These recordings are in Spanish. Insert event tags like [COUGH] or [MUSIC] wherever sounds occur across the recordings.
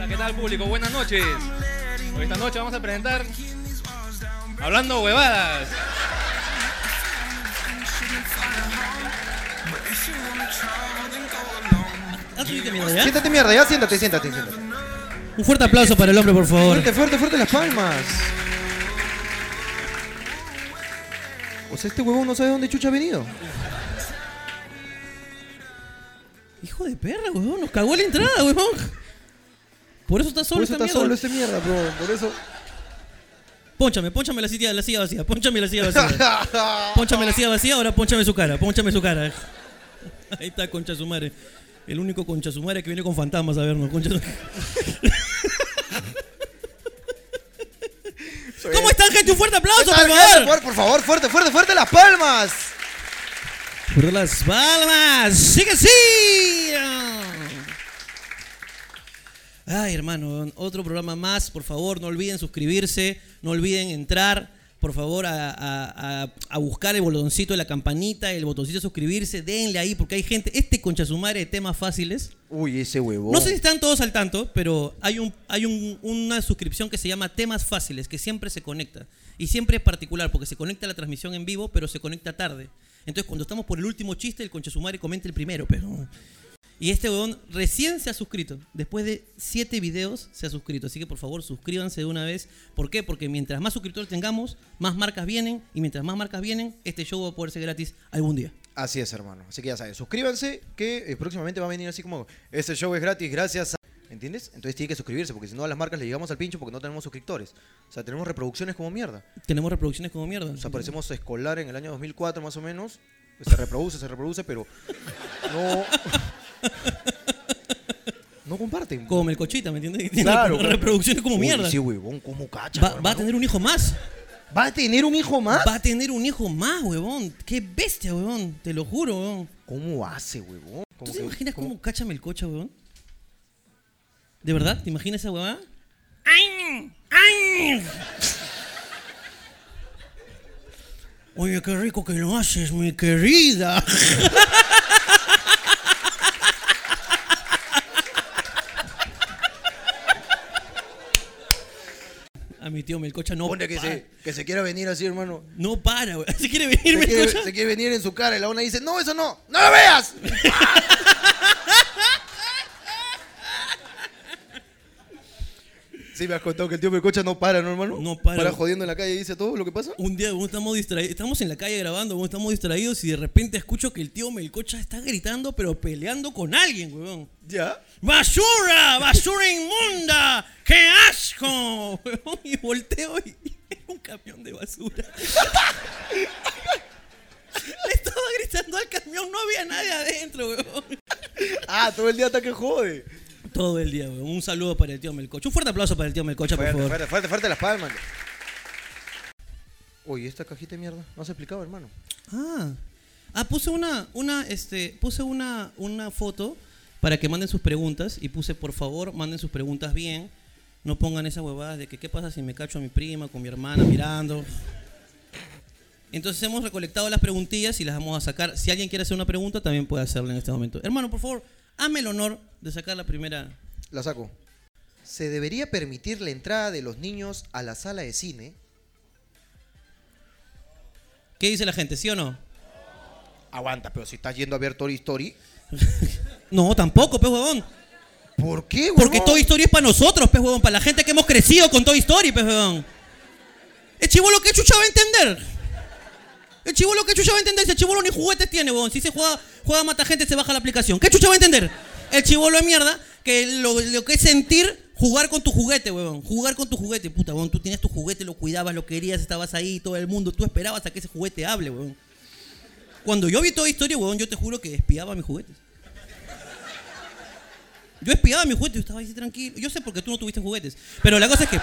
Hola, ¿qué tal público? Buenas noches. Esta noche vamos a presentar Hablando Huevadas. Ah, ¿tú dijiste mierda ya? Siéntate mierda, ya siéntate, siéntate, siéntate. Un fuerte aplauso para el hombre, por favor. Fuerte, fuerte, fuerte las palmas. O sea, este huevón no sabe dónde chucha ha venido. Hijo de perra, weón. Nos cagó la entrada, weón. Por eso está solo Por eso esta está mierda. solo este mierda, bro. Por eso. Pónchame, pónchame la silla, la silla vacía. Pónchame la silla vacía. Pónchame la silla vacía, ahora pónchame su cara. Pónchame su cara. Ahí está, concha su madre. El único concha su madre que viene con fantasmas a vernos. Concha. ¿Cómo están, gente? Un fuerte aplauso, por favor. Por, favor, fuerte, fuerte, fuerte las palmas. Por las palmas. ¡Sí que sí! Ay, hermano, otro programa más. Por favor, no olviden suscribirse. No olviden entrar, por favor, a, a- a- a buscar el botoncito de la campanita, el botoncito de suscribirse. Denle ahí, porque hay gente. Este concha su madre de temas fáciles. Uy, ese huevón. No sé si están todos al tanto, pero hay, un, hay un- una suscripción que se llama Temas Fáciles, que siempre se conecta. Y siempre es particular, porque se conecta a la transmisión en vivo, pero se conecta tarde. Entonces, cuando estamos por el último chiste, el conchesumare comenta el primero, pero... Y este huevón recién se ha suscrito. Después de siete videos se ha suscrito. Así que por favor suscríbanse de una vez. ¿Por qué? Porque mientras más suscriptores tengamos, más marcas vienen. Y mientras más marcas vienen, este show va a poder ser gratis algún día. Así es, hermano. Así que ya saben, suscríbanse que eh, próximamente va a venir así como este show es gratis gracias a... ¿Entiendes? Entonces tiene que suscribirse porque si no a las marcas le llegamos al pincho porque no tenemos suscriptores. O sea, tenemos reproducciones como mierda. Tenemos reproducciones como mierda. O sea, parecemos escolar en el año 2004 más o menos. Se reproduce, se reproduce, pero no... [LAUGHS] No comparten. Como Melcochita, ¿me entiendes? Tiene Claro, claro. reproducciones como Uy, mierda. Sí, huevón, ¿cómo cacha? Va, va a tener un hijo más. ¿Va a tener un hijo más? Va a tener un hijo más, huevón. Qué bestia, huevón. Te lo juro, huevón. ¿Cómo hace, huevón? ¿Tú ¿Cómo te que- imaginas cómo- cómo cacha Melcocha, huevón? ¿De verdad? ¿Te imaginas esa huevada? ¡Ay! ¡Ay! Oye, qué rico que lo haces, mi querida. [LAUGHS] A mi tío Melcocha no Pone que para. se, que se quiera venir así, hermano. No para, güey. [LAUGHS] Se quiere venir Se quiere, se quiere venir en su cara y la una dice, no, eso no, no lo veas. [LAUGHS] Sí, me has contado que el tío Melcocha no para, ¿no, hermano? No para. Para jodiendo en la calle y dice todo lo que pasa. Un día weón, estamos distraídos, estamos en la calle grabando, weón, estamos distraídos y de repente escucho que el tío Melcocha está gritando pero peleando con alguien, weón. ¿Ya? ¡Basura! ¡Basura inmunda! ¡Qué asco! [LAUGHS] Weón, y volteo y [LAUGHS] un camión de basura. [LAUGHS] Le estaba gritando al camión, no había nadie adentro, weón. Ah, todo el día hasta que jode. Todo el día, weón. Un saludo para el tío Melcocha. Un fuerte aplauso para el tío Melcocha, por Fuerte, favor. fuerte, fuerte, fuerte las palmas. Oye, esta cajita de mierda, no has explicado, hermano. Ah, ah puse una, una, este, puse una, una foto para que manden sus preguntas y puse, por favor, manden sus preguntas bien. No pongan esa huevada de que qué pasa si me cacho a mi prima con mi hermana mirando. Entonces hemos recolectado las preguntillas y las vamos a sacar. Si alguien quiere hacer una pregunta, también puede hacerla en este momento. Hermano, por favor, hazme el honor de sacar la primera. La saco. ¿Se debería permitir la entrada de los niños a la sala de cine? ¿Qué dice la gente? ¿Sí o no? Aguanta, pero si estás yendo a ver Toy Story. [LAUGHS] No, tampoco, pez huevón. ¿Por qué, Porque huevón? Toy Story es para nosotros, pez huevón, para la gente que hemos crecido con Toy Story, pez huevón. El chivolo que chucha va a entender. El chivolo que chucha va a entender si el chivolo ni juguetes tiene, huevón. Si se juega, juega mata gente, se baja la aplicación. ¿Qué chucha va a entender? El chivolo de mierda, que lo, que es sentir jugar con tu juguete, huevón. Jugar con tu juguete, puta, huevón. Tú tenías tu juguete, lo cuidabas, lo querías, estabas ahí, todo el mundo. Tú esperabas a que ese juguete hable, huevón. Cuando yo vi toda historia, huevón, yo te juro que espiaba mis juguetes. Yo espiaba mis juguetes, yo estaba así tranquilo. Yo sé porque tú no tuviste juguetes. Pero la cosa es que.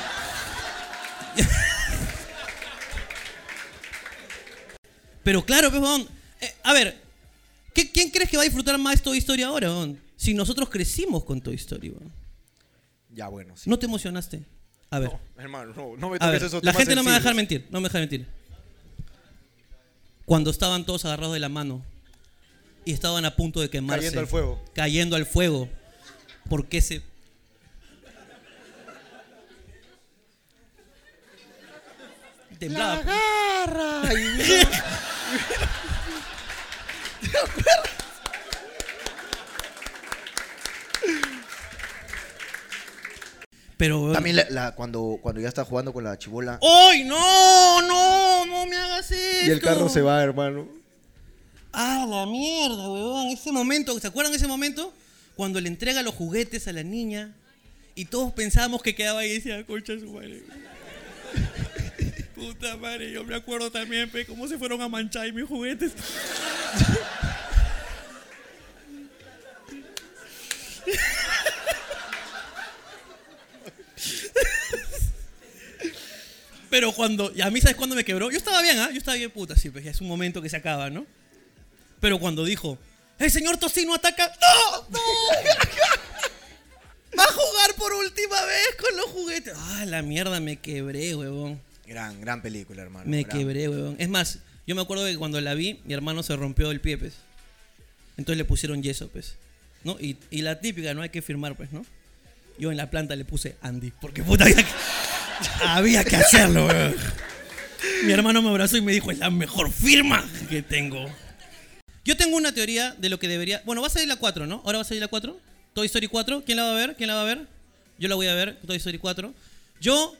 Pero claro, pues, eh, a ver, ¿quién crees que va a disfrutar más Toy Story ahora. Si nosotros crecimos con Toy Story, bon. Ya, bueno, sí. ¿No te emocionaste? A ver. No, hermano, no, no me toques eso. La gente no me va a dejar mentir, no me deja mentir. Cuando estaban todos agarrados de la mano y estaban a punto de quemarse. Cayendo al fuego. Cayendo al fuego. Porque se... Temblaba. ¡La garra! [LAUGHS] Pero, También la- la- cuando, cuando ya está jugando con la chibola ¡Ay, no! ¡No! ¡No me hagas esto! y el carro se va, hermano. ¡Ah, la mierda, weón! Ese momento, ¿se acuerdan ese momento? Cuando le entrega los juguetes a la niña y todos pensábamos que quedaba ahí y decía, concha de su madre. Puta madre, yo me acuerdo también, pe, cómo se fueron a manchar mis juguetes. Pero cuando, y a mí, ¿sabes cuándo me quebró? Yo estaba bien, ¿ah? Yo estaba bien, puta, sí, pues ya es un momento que se acaba, ¿no? Pero cuando dijo, el señor Tocino ataca, ¡no! ¡No! [LAUGHS] Va a jugar por última vez con los juguetes. Ah, la mierda, me quebré, huevón. Gran, gran película, hermano. Me gran. quebré, huevón. Es más, yo me acuerdo que cuando la vi, mi hermano se rompió el pie, pues. Entonces le pusieron yeso, pues. ¿No? Y, y la típica, no hay que firmar, pues, ¿no? Yo en la planta le puse Andy, porque puta había que, [LAUGHS] había que hacerlo, weón. Mi hermano me abrazó y me dijo, es la mejor firma que tengo. Yo tengo una teoría de lo que debería... Bueno, va a salir la 4, ¿no? Ahora va a salir la 4. Toy Story 4. ¿Quién la va a ver? ¿Quién la va a ver? Yo la voy a ver, Toy Story 4. Yo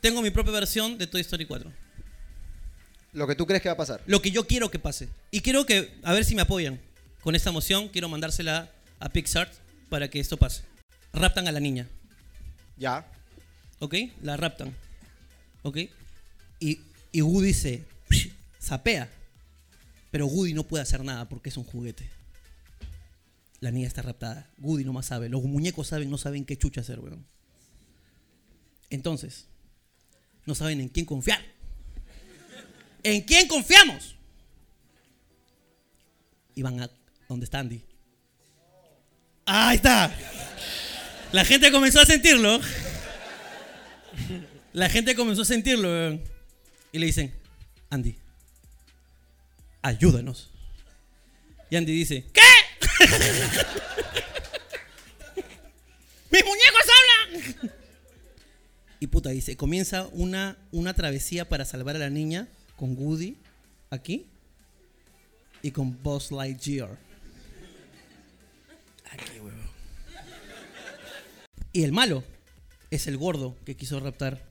tengo mi propia versión de Toy Story 4. Lo que tú crees que va a pasar. Lo que yo quiero que pase. Y quiero que, a ver si me apoyan. Con esta moción quiero mandársela a Pixar para que esto pase. Raptan a la niña. Ya. ¿Ok? La raptan. ¿Ok? Y, y Woody se zapea. Pero Woody no puede hacer nada porque es un juguete. La niña está raptada. Woody no más sabe. Los muñecos saben, no saben qué chucha hacer, weón. Entonces, no saben en quién confiar. ¿En quién confiamos? Y van a donde está Andy. ¡Ah, ahí está! La gente comenzó a sentirlo. La gente comenzó a sentirlo. Y le dicen, Andy, ayúdanos. Y Andy dice, ¿qué? [LAUGHS] ¡Mis muñecos hablan! Y puta, dice, comienza una, una travesía para salvar a la niña con Woody aquí y con Buzz Lightyear. Aquí, huevo. Y el malo es el gordo que quiso raptar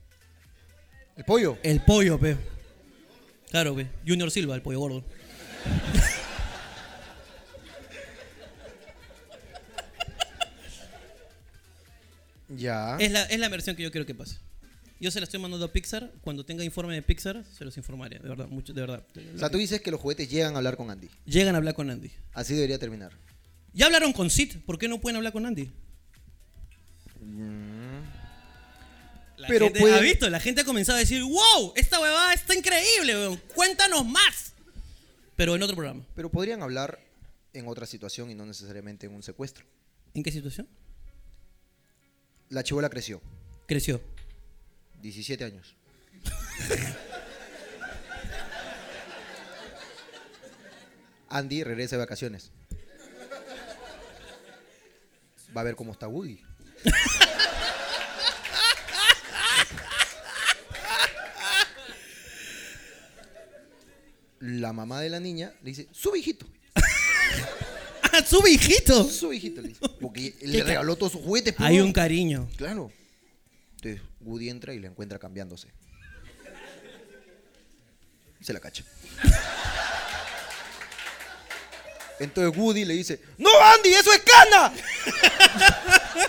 El pollo. el pollo, pe. Claro, pe. Junior Silva, el pollo gordo. Ya. Es la, es la versión que yo quiero que pase. Yo se la estoy mandando a Pixar. Cuando tenga informe de Pixar, se los informaré. De verdad, mucho, de verdad. O sea, tú dices que los juguetes llegan a hablar con Andy. Llegan a hablar con Andy. Así debería terminar. Ya hablaron con Sid. ¿Por qué no pueden hablar con Andy? La Pero gente, pueden- ¿Ha visto? La gente ha comenzado a decir, wow, esta huevada está increíble, weón. Cuéntanos más. Pero en otro programa. Pero podrían hablar en otra situación y no necesariamente en un secuestro. ¿En qué situación? La chivola creció. Creció. 17 años. Andy regresa de vacaciones. Va a ver cómo está Woody. La mamá de la niña le dice, sube hijito, ¡Ah, su hijito! sube hijito, le dice. Porque [LAUGHS] le regaló todos sus juguetes. pues, Hay un cariño. Claro. Entonces Woody entra y la encuentra cambiándose. Se la cacha. Entonces Woody le dice, ¡No, Andy, eso es cana!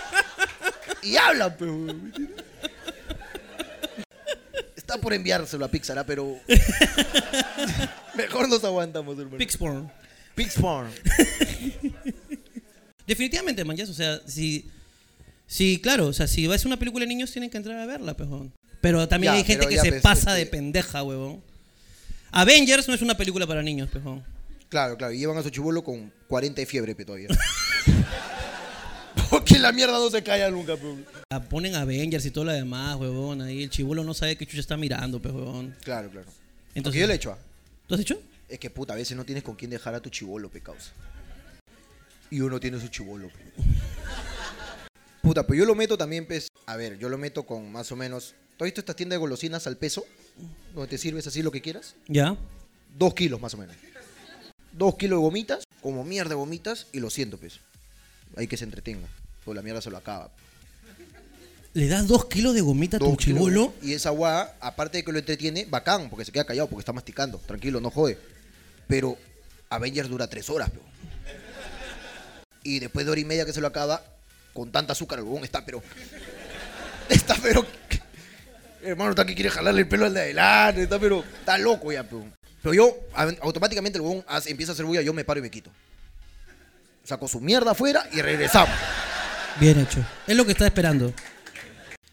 [LAUGHS] y habla, weón. Está por enviárselo a Pixar, ¿ah? pero... [LAUGHS] Mejor nos aguantamos, hermano. Pixporn. Pixfarm. [LAUGHS] Definitivamente, man, ya, o sea, si, si, claro, o sea, si va a ser una película de niños, tienen que entrar a verla, pejón. Pero también Ya, hay gente que se pasa de este- pendeja, huevón. Avengers no es una película para niños, pejón. Claro, claro, y llevan a su chivolo con 40 de fiebre, pe, todavía. [LAUGHS] Porque la mierda no se calla nunca, pe. Ah, Ponen Avengers y todo lo demás, huevón. Ahí el chivolo no sabe qué chucha está mirando, huevón. Claro, claro. Entonces- Entonces, yo le he hecho, ¿Tú has hecho? Es que puta, a veces no tienes con quién dejar a tu chivolo, pe, causa. Y uno tiene su chivolo, pe. Puta, pero yo lo meto también, pues, a ver, yo lo meto con más o menos... ¿Tú has visto estas tiendas de golosinas al peso? donde te sirves así lo que quieras. Ya. Dos kilos más o menos. Dos kilos de gomitas, como mierda de gomitas, y lo siento, pues. Hay que se entretenga. Pues la mierda se lo acaba. ¿Le das dos kilos de gomita a tu chivolo? Y esa guada, aparte de que lo entretiene, bacán, porque se queda callado, porque está masticando. Tranquilo, no jode. Pero Avengers dura tres horas, pero. Y después de hora y media que se lo acaba, con tanta azúcar, el huevón está, pero. [LAUGHS] Está, pero. Hermano, está que quiere jalarle el pelo al de adelante, está, pero. Está loco ya, pero. Pero yo, automáticamente el huevón empieza a hacer bulla, yo me paro y me quito. Saco su mierda afuera y regresamos. Bien hecho. Es lo que estaba esperando.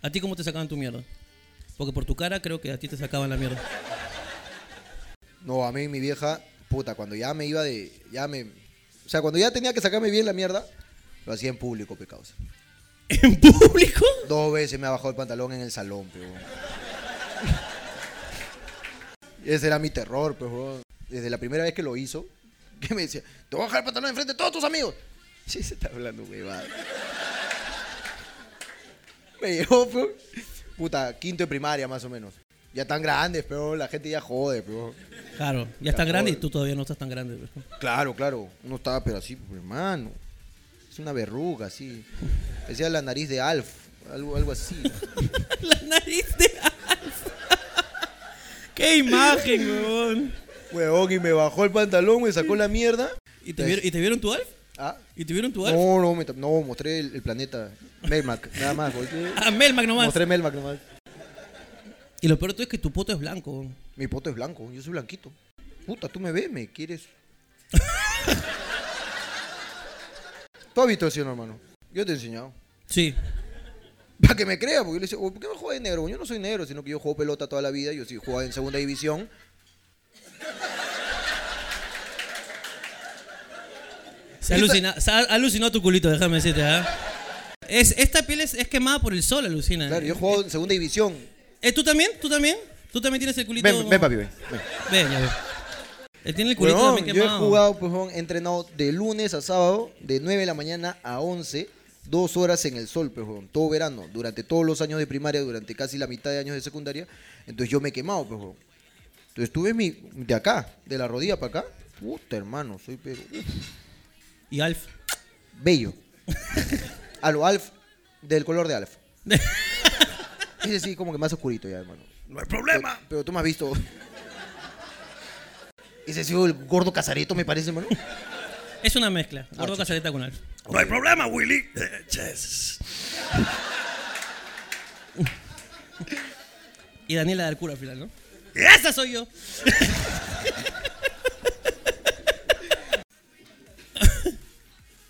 ¿A ti cómo te sacaban tu mierda? Porque por tu cara creo que a ti te sacaban la mierda. No, a mí mi vieja, puta, cuando ya me iba de. Ya me. O sea, cuando ya tenía que sacarme bien la mierda, lo hacía en público, pecados. [LAUGHS] ¿En público? Dos veces me ha bajado el pantalón en el salón, pero. Ese era mi terror, pero. Desde la primera vez que lo hizo, que me decía, te voy a bajar el pantalón enfrente de todos tus amigos. Sí, se está hablando, huevada. Me llevó, pero. Puta, quinto de primaria más o menos. Ya tan grandes, pero la gente ya jode, pero. Claro, ya estás grande y tú todavía no estás tan grande. pues. Claro, claro. Uno estaba, pero así, pues, hermano. Es una verruga, así. Decía la nariz de Alf. Algo, algo así. [LAUGHS] la nariz de Alf. ¡Qué imagen, weón! Huevón, y me bajó el pantalón, me sacó la mierda. ¿Y te, vieron, ¿Y te vieron tu Alf? Ah, ¿Y te vieron tu Alf? no, no, me no, mostré el, el planeta. Melmac, nada más. porque- Ah, Melmac nomás. Mostré Melmac nomás. Y lo peor de todo es que tu poto es blanco. Mi poto es blanco, yo soy blanquito. Puta, tú me ves, me quieres. [LAUGHS] tú has visto así, no, hermano. Yo te he enseñado. Sí. Para que me crea, porque yo le decía, "Oh, ¿por qué me juegas de negro? Yo no soy negro, sino que yo juego pelota toda la vida. Yo sí jugaba en segunda división. Se, alucina, se ha alucinado tu culito, déjame decirte, ¿ah? Es, esta piel es, es quemada por el sol, alucina. Claro, yo juego en segunda división. Eh, ¿Tú también? ¿Tú también? ¿Tú también tienes el culito? Ven, ven, papi, ven. ven. Ven, ya ven. Él tiene el culito Huevón, también yo he quemado. jugado, pues, huevón, he entrenado de lunes a sábado, de 9 de la mañana a 11, dos horas en el sol, pues, huevón, todo verano, durante todos los años de primaria, durante casi la mitad de años de secundaria. Entonces yo me he quemado, pues, huevón. Entonces tuve mi, de acá, de la rodilla para acá. Puta, hermano, soy pero. Y Alf. bello. [LAUGHS] A lo Alf, del color de Alf. [LAUGHS] Ese sí, como que más oscurito ya, hermano. No hay problema. Pero, pero tú me has visto. [LAUGHS] Ese sido el gordo casareto, me parece, hermano. Es una mezcla. Gordo Ah. Casareta con Alf. No hay problema, Willy. Eh, yes. Y Daniela del cura al final, ¿no? ¡Esa soy yo! [LAUGHS]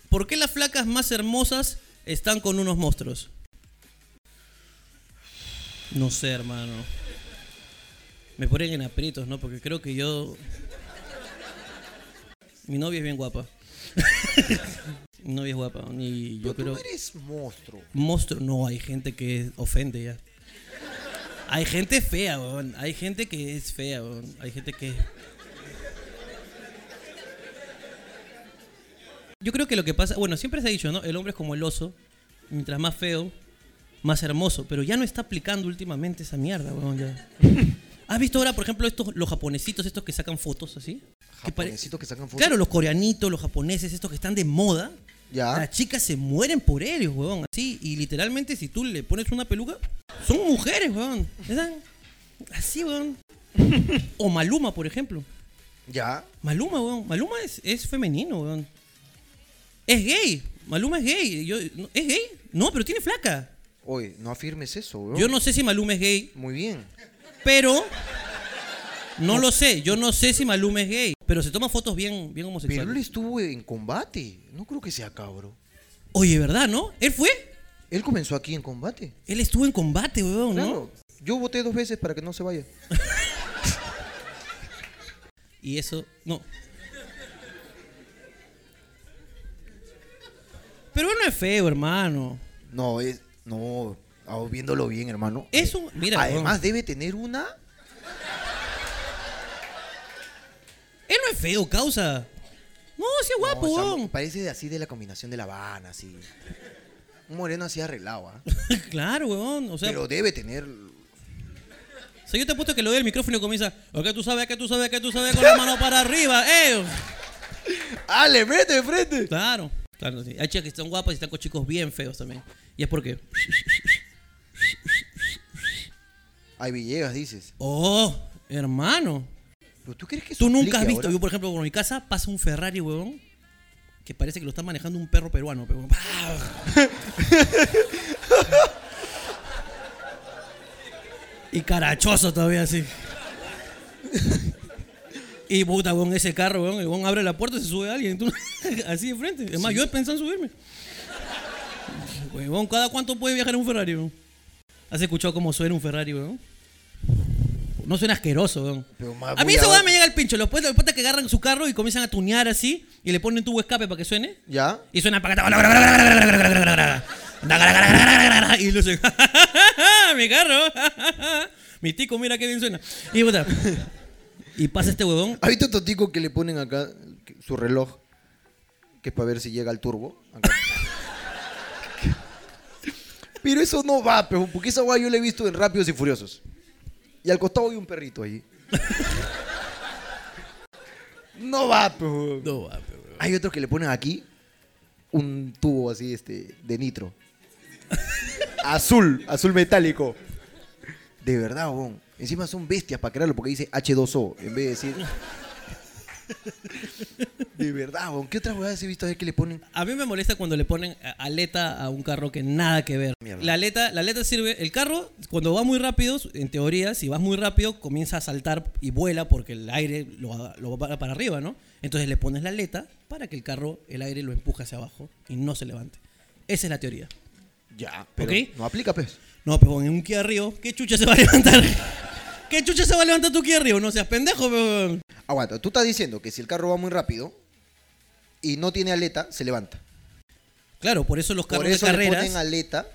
¿Por qué las flacas más hermosas están con unos monstruos? No sé, hermano. Me ponen en aprietos, ¿no? Porque creo que yo... Mi novia es bien guapa. [LAUGHS] Mi novia es guapa. Y yo Pero creo... tú eres monstruo. Monstruo. No, hay gente que ofende ya. Hay gente fea, weón. Hay gente que es fea, weón. Hay gente que. Yo creo que lo que pasa. Bueno, siempre se ha dicho, ¿no? El hombre es como el oso. Mientras más feo, más hermoso. Pero ya no está aplicando últimamente esa mierda, weón. Ya. [LAUGHS] ¿Has visto ahora, por ejemplo, estos, los japonesitos, estos que sacan fotos así? Que Japonesitos que sacan fotos. Claro, los coreanitos, los japoneses, estos que están de moda. Ya. Las chicas se mueren por ellos, weón. Así, y literalmente si tú le pones una peluca, son mujeres, weón. Están así, weón. [LAUGHS] O Maluma, por ejemplo. Ya. Maluma, weón. Maluma es, es femenino, weón. Es gay. Maluma es gay. Yo, ¿Es gay? No, pero tiene flaca. Oye, no afirmes eso, weón. Yo no sé si Maluma es gay, Muy bien. pero... No lo sé. Yo no sé si Maluma es gay. Pero se toma fotos bien, bien Pero él homosexuales. estuvo en combate. No creo que sea cabro. Oye, ¿verdad, no? ¿Él fue? Él comenzó aquí en combate. Él estuvo en combate, weón, ¿no? Claro. Yo voté dos veces para que no se vaya. [LAUGHS] Y eso, no. Pero no es feo, hermano. No, es. No. ah, viéndolo bien, hermano. Es un. Mira, Además, debe tener una. él no es feo, causa. No, sí es guapo, No, está- parece así de la combinación de La Habana, así. Un moreno así arreglado, ¿ah? [LAUGHS] claro, weón. O sea, Pero debe tener. O sea, yo te he puesto que le doy el micrófono y comienza, que tú sabes, que tú sabes, que tú sabes, con la mano para arriba, eh. [LAUGHS] ¡Ah, le mete de frente! Claro, claro, sí. Hay chicas que están guapas y están con chicos bien feos también. Y es porque, Ay, Villegas, dices. oh, hermano, ¿Pero tú crees que eso tú nunca has visto, ahora? yo por ejemplo, por mi casa pasa un Ferrari, huevón, que parece que lo está manejando un perro peruano, pero... [LAUGHS] y carachoso todavía así. Y puta, weón, ese carro, weón, el weón abre la puerta y se sube alguien, tú- [LAUGHS] así de frente. Es más, yo he pensado en subirme. Weón, ¿cada cuánto puede viajar en un Ferrari, weón? ¿Has escuchado cómo suena un Ferrari, weón? No suena asqueroso, weón. A mí esa a- weón me llega el pincho. Los puestos que agarran su carro y comienzan a tunear así y le ponen tubo escape para que suene. ¿Ya? Y suena para [LAUGHS] Y lo sé. [LAUGHS] Mi carro. Mi tico, mira qué bien suena. Y puta. Y pasa este huevón. ¿Has visto estos ticos que le ponen acá su reloj? Que es para ver si llega el turbo. Acá. [LAUGHS] Pero eso no va, pero porque esa guay yo la he visto en Rápidos y Furiosos. Y al costado hay un perrito ahí. [LAUGHS] No va, pero. No, va, pero, huevón. Hay otros que le ponen aquí un tubo así este de nitro. [LAUGHS] azul, azul metálico. De verdad, weón. Encima son bestias para crearlo porque dice H2O en vez de decir. [LAUGHS] De verdad, weón. ¿Qué otras weas he visto a ver que le ponen? A mí me molesta cuando le ponen aleta a un carro que nada que ver. Mierda. La aleta, la aleta sirve. El carro, cuando va muy rápido, en teoría, si vas muy rápido, comienza a saltar y vuela porque el aire lo, lo va para arriba, ¿no? Entonces le pones la aleta para que el carro, el aire lo empuje hacia abajo y no se levante. Esa es la teoría. Ya, pero Ok. no aplica, pues. No, pero en un Kia Río, ¿qué chucha se va a levantar? [LAUGHS] ¿Qué chucha se va a levantar tu Kia Río? No seas pendejo, pero... Aguanta, tú estás diciendo que si el carro va muy rápido y no tiene aleta, se levanta. Claro, por eso los carros Por eso de le carreras... ponen aleta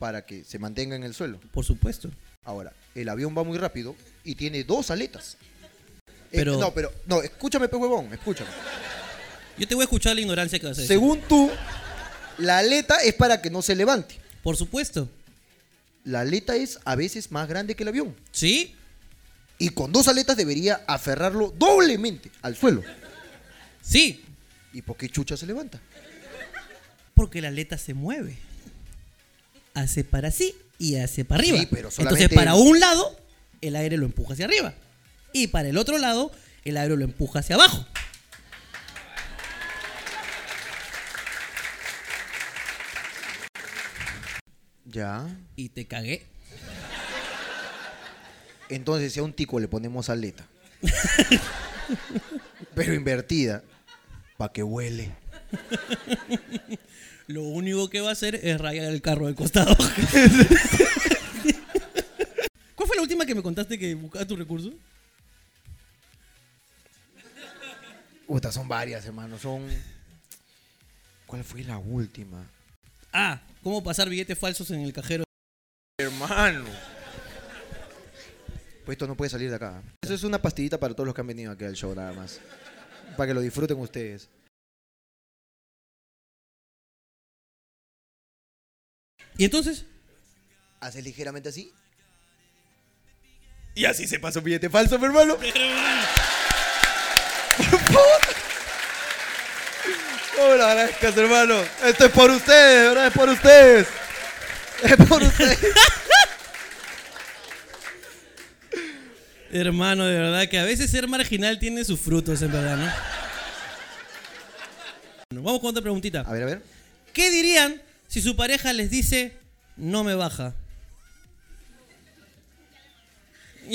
para que se mantenga en el suelo. Por supuesto. Ahora, el avión va muy rápido y tiene dos aletas. Eh, Pero- no, pero, no, escúchame, pe huevón, escúchame. Yo te voy a escuchar la ignorancia que vas a decir. Según tú, la aleta es para que no se levante. Por supuesto. La aleta es a veces más grande que el avión. ¿Sí? Y con dos aletas debería aferrarlo doblemente al suelo. Sí. ¿Y por qué chucha se levanta? Porque la aleta se mueve. Hace para así y hace para arriba. Sí, pero solamente Entonces, para un lado, el aire lo empuja hacia arriba. Y para el otro lado, el aire lo empuja hacia abajo. Ya. Y te cagué. Entonces, si a un tico le ponemos aleta, [LAUGHS] pero invertida, para que huele. Lo único que va a hacer es rayar el carro del costado. [LAUGHS] ¿Cuál fue la última que me contaste que buscabas tu recurso? Puta, son varias, hermano. Son. ¿Cuál fue la última? Ah, ¿cómo pasar billetes falsos en el cajero? Hermano. Pues esto no puede salir de acá. Eso es una pastillita para todos los que han venido aquí al show, nada más. Para que lo disfruten ustedes. ¿Y entonces? Haces ligeramente así. Y así se pasa un billete falso, mi hermano. Por favor. [LAUGHS] No me lo agradezcas, hermano. Esto es por ustedes, ¿verdad? Es por ustedes. Es por ustedes. [LAUGHS] Hermano, de verdad que a veces ser marginal tiene sus frutos, en verdad, ¿no? Bueno, vamos con otra preguntita. A ver, a ver. ¿Qué dirían si su pareja les dice no me baja? [LAUGHS]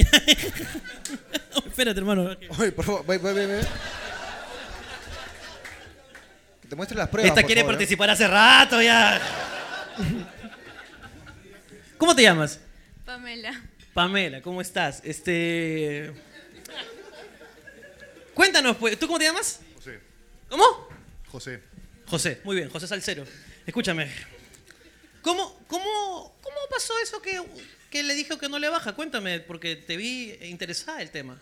Espérate, hermano. Oye, por favor, ve, ve, ve, ve. Que te muestre las pruebas. Esta por quiere favor, ¿eh? participar hace rato ya. ¿Cómo te llamas? Pamela. Pamela, ¿cómo estás? Este. Cuéntanos, pues. ¿Tú cómo te llamas? José. ¿Cómo? José. José, muy bien, José Salcero. Escúchame. ¿Cómo, cómo, cómo pasó eso que, que le dijo que no le baja? Cuéntame, porque te vi interesada el tema.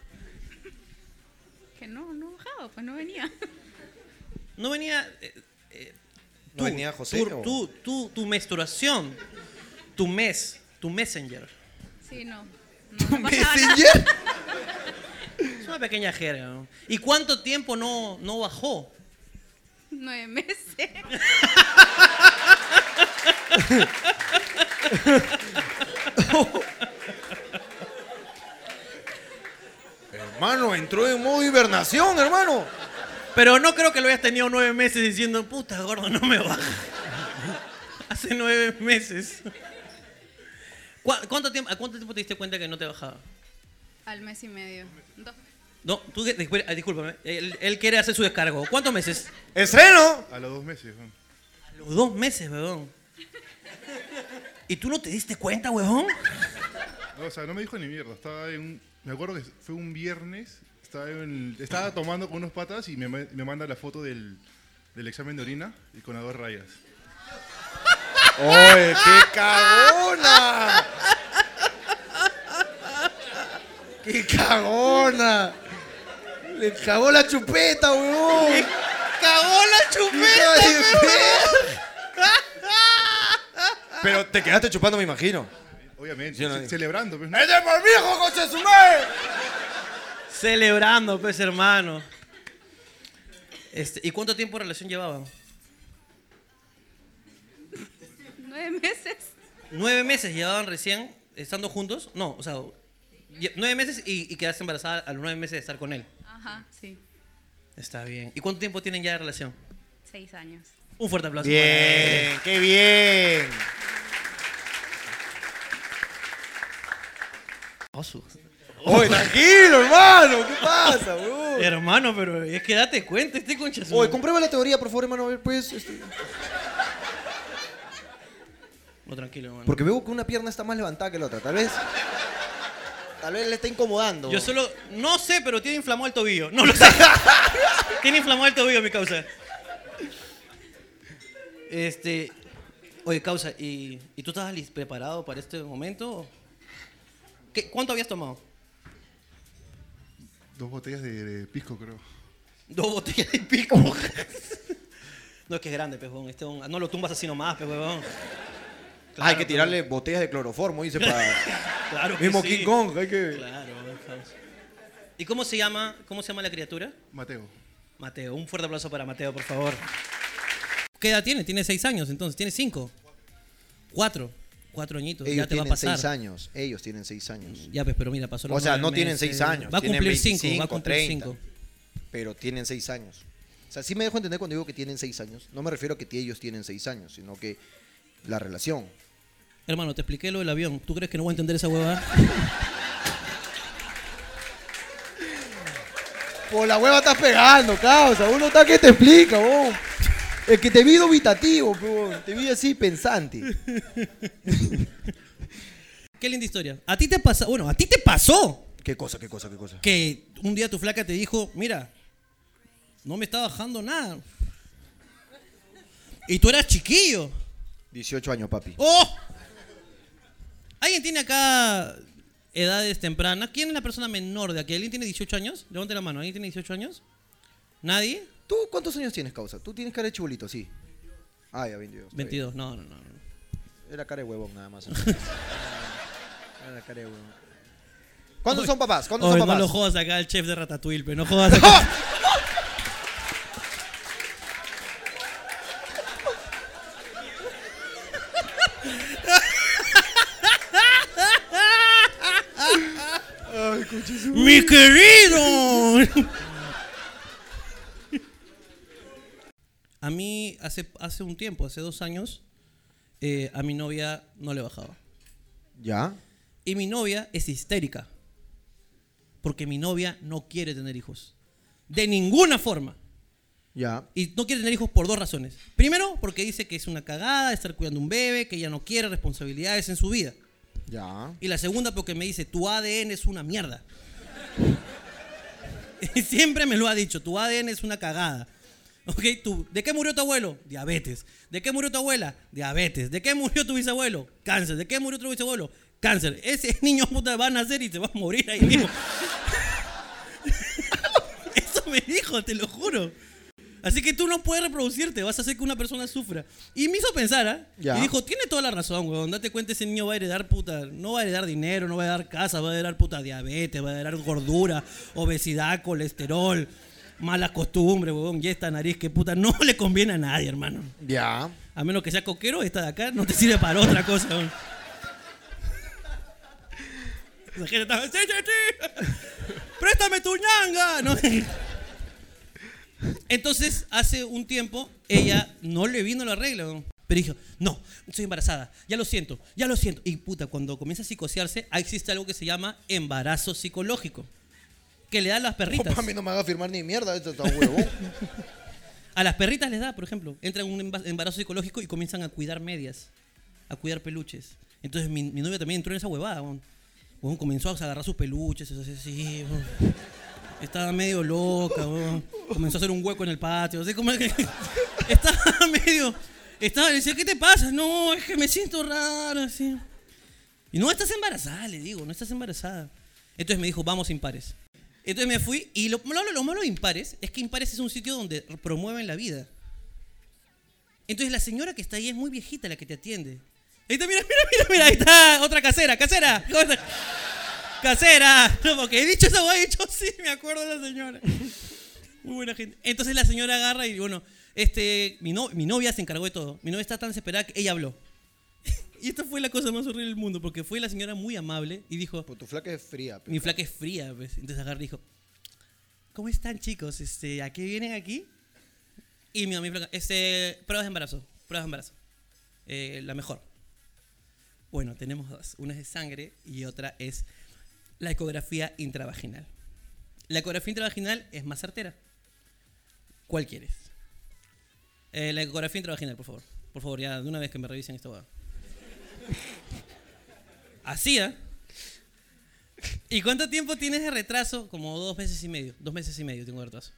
Que no, no bajaba, pues no venía. No venía. eh, eh, ¿No venía José, Tu, o? tu, tu, tu menstruación, tu mes, tu messenger. Sí, no. [LAUGHS] No, nada. ¿Messenger? [LAUGHS] Es una pequeña jerga. ¿no? ¿Y cuánto tiempo no, no bajó? Nueve meses. [LAUGHS] Hermano, entró en modo hibernación, hermano. Pero no creo que lo hayas tenido nueve meses diciendo, puta gordo, no me baja. Hace nueve meses. ¿Cu- ¿Cuánto tiempo, ¿A cuánto tiempo te diste cuenta que no te bajaba? Al mes y medio. Dos. No, tú, ah, discúlpame. Él, él quiere hacer su descargo. ¿Cuántos meses? ¡Estreno! A los dos meses. ¿no? A los dos meses, weón. ¿Y tú no te diste cuenta, weón? No, o sea, no me dijo ni mierda. Estaba en un- Me acuerdo que fue un viernes. Estaba, en- estaba tomando con unos patas y me, me manda la foto del, del examen de orina y con las dos rayas. ¡Oye, qué cagona! ¡Qué cagona! Le cagó la chupeta, weón. ¡Cagó la chupeta! Perra. [LAUGHS] Pero te quedaste chupando, me imagino. Obviamente, Sí, no, celebrando. Pues, ¿no? ¡Es de por mi hijo, coche su madre! Celebrando, pues, hermano. Este, ¿Y cuánto tiempo de relación llevaban? Nueve meses. ¿Nueve meses llevaban recién estando juntos? No, o sea, nueve meses y, y quedaste embarazada a los nueve meses de estar con él. Ajá, sí. Está bien. ¿Y cuánto tiempo tienen ya de relación? Seis años. Un fuerte aplauso. Bien, qué bien. Oye, tranquilo, hermano. ¿Qué pasa, weón? Hermano, pero es que date cuenta, este concha Oye, comprueba la teoría, por favor, hermano. A ver, pues. este- No, tranquilo, hermano. Porque veo que una pierna está más levantada que la otra. Tal vez. Tal vez le está incomodando. Yo solo, no sé, pero tiene inflamado el tobillo. No lo sé. [LAUGHS] tiene inflamado el tobillo, mi causa. Este, oye, causa, ¿y, y tú estabas preparado para este momento? ¿Qué, ¿Cuánto habías tomado? Dos botellas de, de pisco, creo. Dos botellas de pico. [LAUGHS] no, es que es grande, pejón. Este, un- no lo tumbas así nomás, pejón. hay que tirarle botellas de cloroformo, dice, [LAUGHS] para. Claro que Mismo sí. King Kong. Hay que. Claro. ¿Y cómo se llama, cómo se llama la criatura? Mateo. Mateo, un fuerte aplauso para Mateo, por favor. ¿Qué edad tiene? Tiene seis años, entonces. ¿Tiene cinco? Cuatro. Cuatro añitos. Ellos ya te va a tienen pasar. seis años. Ellos tienen seis años. Ya, pues, pero mira, pasó los O sea, no tienen seis años, Va a cumplir cinco, va a 25, cumplir 30. cinco. Pero tienen seis años. O sea, sí me dejo entender cuando digo que tienen seis años. No me refiero a que ellos tienen seis años, sino que la relación. Hermano, te expliqué lo del avión. ¿Tú crees que no voy a entender esa hueva? Por la hueva estás pegando, causa. Uno está que te explica, vos. Es que te vi dubitativo, te vi así pensante. [LAUGHS] Qué linda historia. A ti te pasó, bueno, a ti te pasó ¿Qué cosa, qué cosa, qué cosa? que un día tu flaca te dijo, mira, no me está bajando nada. Y tú eras chiquillo. 18 años, papi. ¡Oh! ¿Alguien tiene acá edades tempranas? ¿Quién es la persona menor de aquí? ¿Alguien tiene 18 años? Levante la mano. ¿Alguien tiene 18 años? ¿Nadie? ¿Tú cuántos años tienes, causa? Tú tienes cara de chibolito, sí. Ah, ya, 22. está bien. 22. No, no, no. no. Era cara de huevón, nada más. [LAUGHS] Era cara de huevón. ¿Cuándo son papás? ¿Cuándo Oye, son no papás? lo jodas acá al chef de Ratatouille, pero no jodas acá. [LAUGHS] ¡Mi querido! [LAUGHS] A mí, hace, hace un tiempo, hace dos años, eh, a mi novia no le bajaba. ¿Ya? Y mi novia es histérica. Porque mi novia no quiere tener hijos. De ninguna forma. Ya. Y no quiere tener hijos por dos razones. Primero, porque dice que es una cagada estar cuidando un bebé, que ella no quiere responsabilidades en su vida. Ya. Y la segunda, porque me dice, tu ADN es una mierda. [LAUGHS] Y Siempre me lo ha dicho, tu ADN es una cagada. ¿Ok? Tú, ¿De qué murió tu abuelo? Diabetes. ¿De qué murió tu abuela? Diabetes. ¿De qué murió tu bisabuelo? Cáncer. ¿De qué murió tu bisabuelo? Cáncer. Ese [LAUGHS] niño puta va a nacer y se va a morir ahí mismo. [LAUGHS] Eso me dijo, te lo juro. Así que tú no puedes reproducirte, vas a hacer que una persona sufra. Y me hizo pensar, ¿ah? Y dijo, tiene toda la razón, weón. Date cuenta, ese niño va a heredar puta. No va a heredar dinero, no va a heredar casa, va a heredar puta diabetes, va a heredar gordura, obesidad, colesterol, mala costumbre, weón. Y esta nariz que puta no [LAUGHS] le conviene a nadie, hermano. Ya. A menos que sea coquero, esta de acá no te sirve para otra cosa, weón. [LAUGHS] La gente estaba, sí, sí, sí. Préstame tu ñanga. ¿no? Entonces, hace un tiempo, ella no le vino la regla, weón. pero dijo, no, estoy embarazada, ya lo siento, ya lo siento. Y puta, cuando comienza a psicosearse, ahí existe algo que se llama embarazo psicológico, que le da a las perritas. a mí no me haga firmar ni mierda, esto está huevo. [LAUGHS] A las perritas les da, por ejemplo, entran en un emba- embarazo psicológico y comienzan a cuidar medias, a cuidar peluches. Entonces mi, mi novia también entró en esa huevada, comenzó a agarrar sus peluches, así, así. Estaba medio loca. Comenzó a hacer un hueco en el patio, así como que [LAUGHS] estaba medio, estaba, le decía, ¿qué te pasa? No, es que me siento rara, así. Y no estás embarazada, le digo, no estás embarazada. Entonces me dijo, vamos impares. Entonces me fui y lo, lo, lo malo de impares es que impares es un sitio donde promueven la vida. Entonces la señora que está ahí es muy viejita la que te atiende. Ahí está, mira, mira, mira, mira, ahí está, otra casera, casera. Casera. No, porque he dicho eso, he dicho, [LAUGHS] sí, me acuerdo de la señora. Muy buena gente. Entonces la señora agarra y bueno, este, mi, no- mi novia se encargó de todo. Mi novia está tan desesperada que ella habló. Y esta fue la cosa más horrible del mundo, porque fue la señora muy amable y dijo, Pues tu flaca es fría. pe. mi flaca es fría, pues. Entonces agarra y dijo, ¿cómo están chicos? Este, ¿A qué vienen aquí? Y mi, mi flaca, este, pruebas de embarazo, pruebas de embarazo. Eh, la mejor. Bueno, tenemos dos. Una es de sangre y otra es la ecografía intravaginal. La ecografía intravaginal es más certera. ¿Cuál quieres? Eh, la ecografía intravaginal, por favor. Por favor, ya de una vez que me revisen esta hueá. Así, ¿ah? ¿Y cuánto tiempo tienes de retraso? Como dos meses y medio. Dos meses y medio tengo de retraso.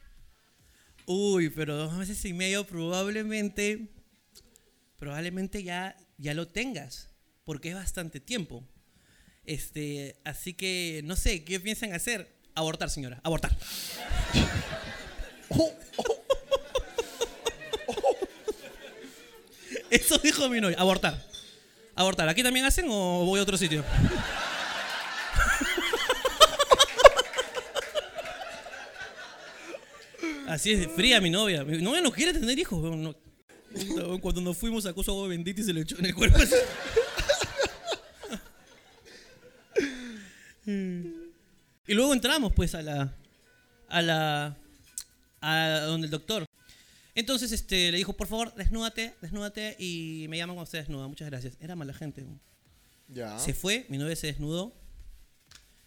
Uy, pero dos meses y medio probablemente, probablemente ya, ya lo tengas, porque es bastante tiempo. Este, así que no sé, ¿qué piensan hacer? Abortar, señora, abortar. Eso dijo mi novia, abortar. Abortar. ¿Aquí también hacen o voy a otro sitio? Así es, fría mi novia. Mi novia no quiere tener hijos. Cuando nos fuimos acusó agua bendita y se le echó en el cuerpo. y luego entramos pues a la a la a donde el doctor. Entonces este le dijo, "Por favor, desnúdate, desnúdate y me llaman cuando esté desnuda. Muchas gracias." Era mala gente. Ya. Se fue, mi novia se desnudó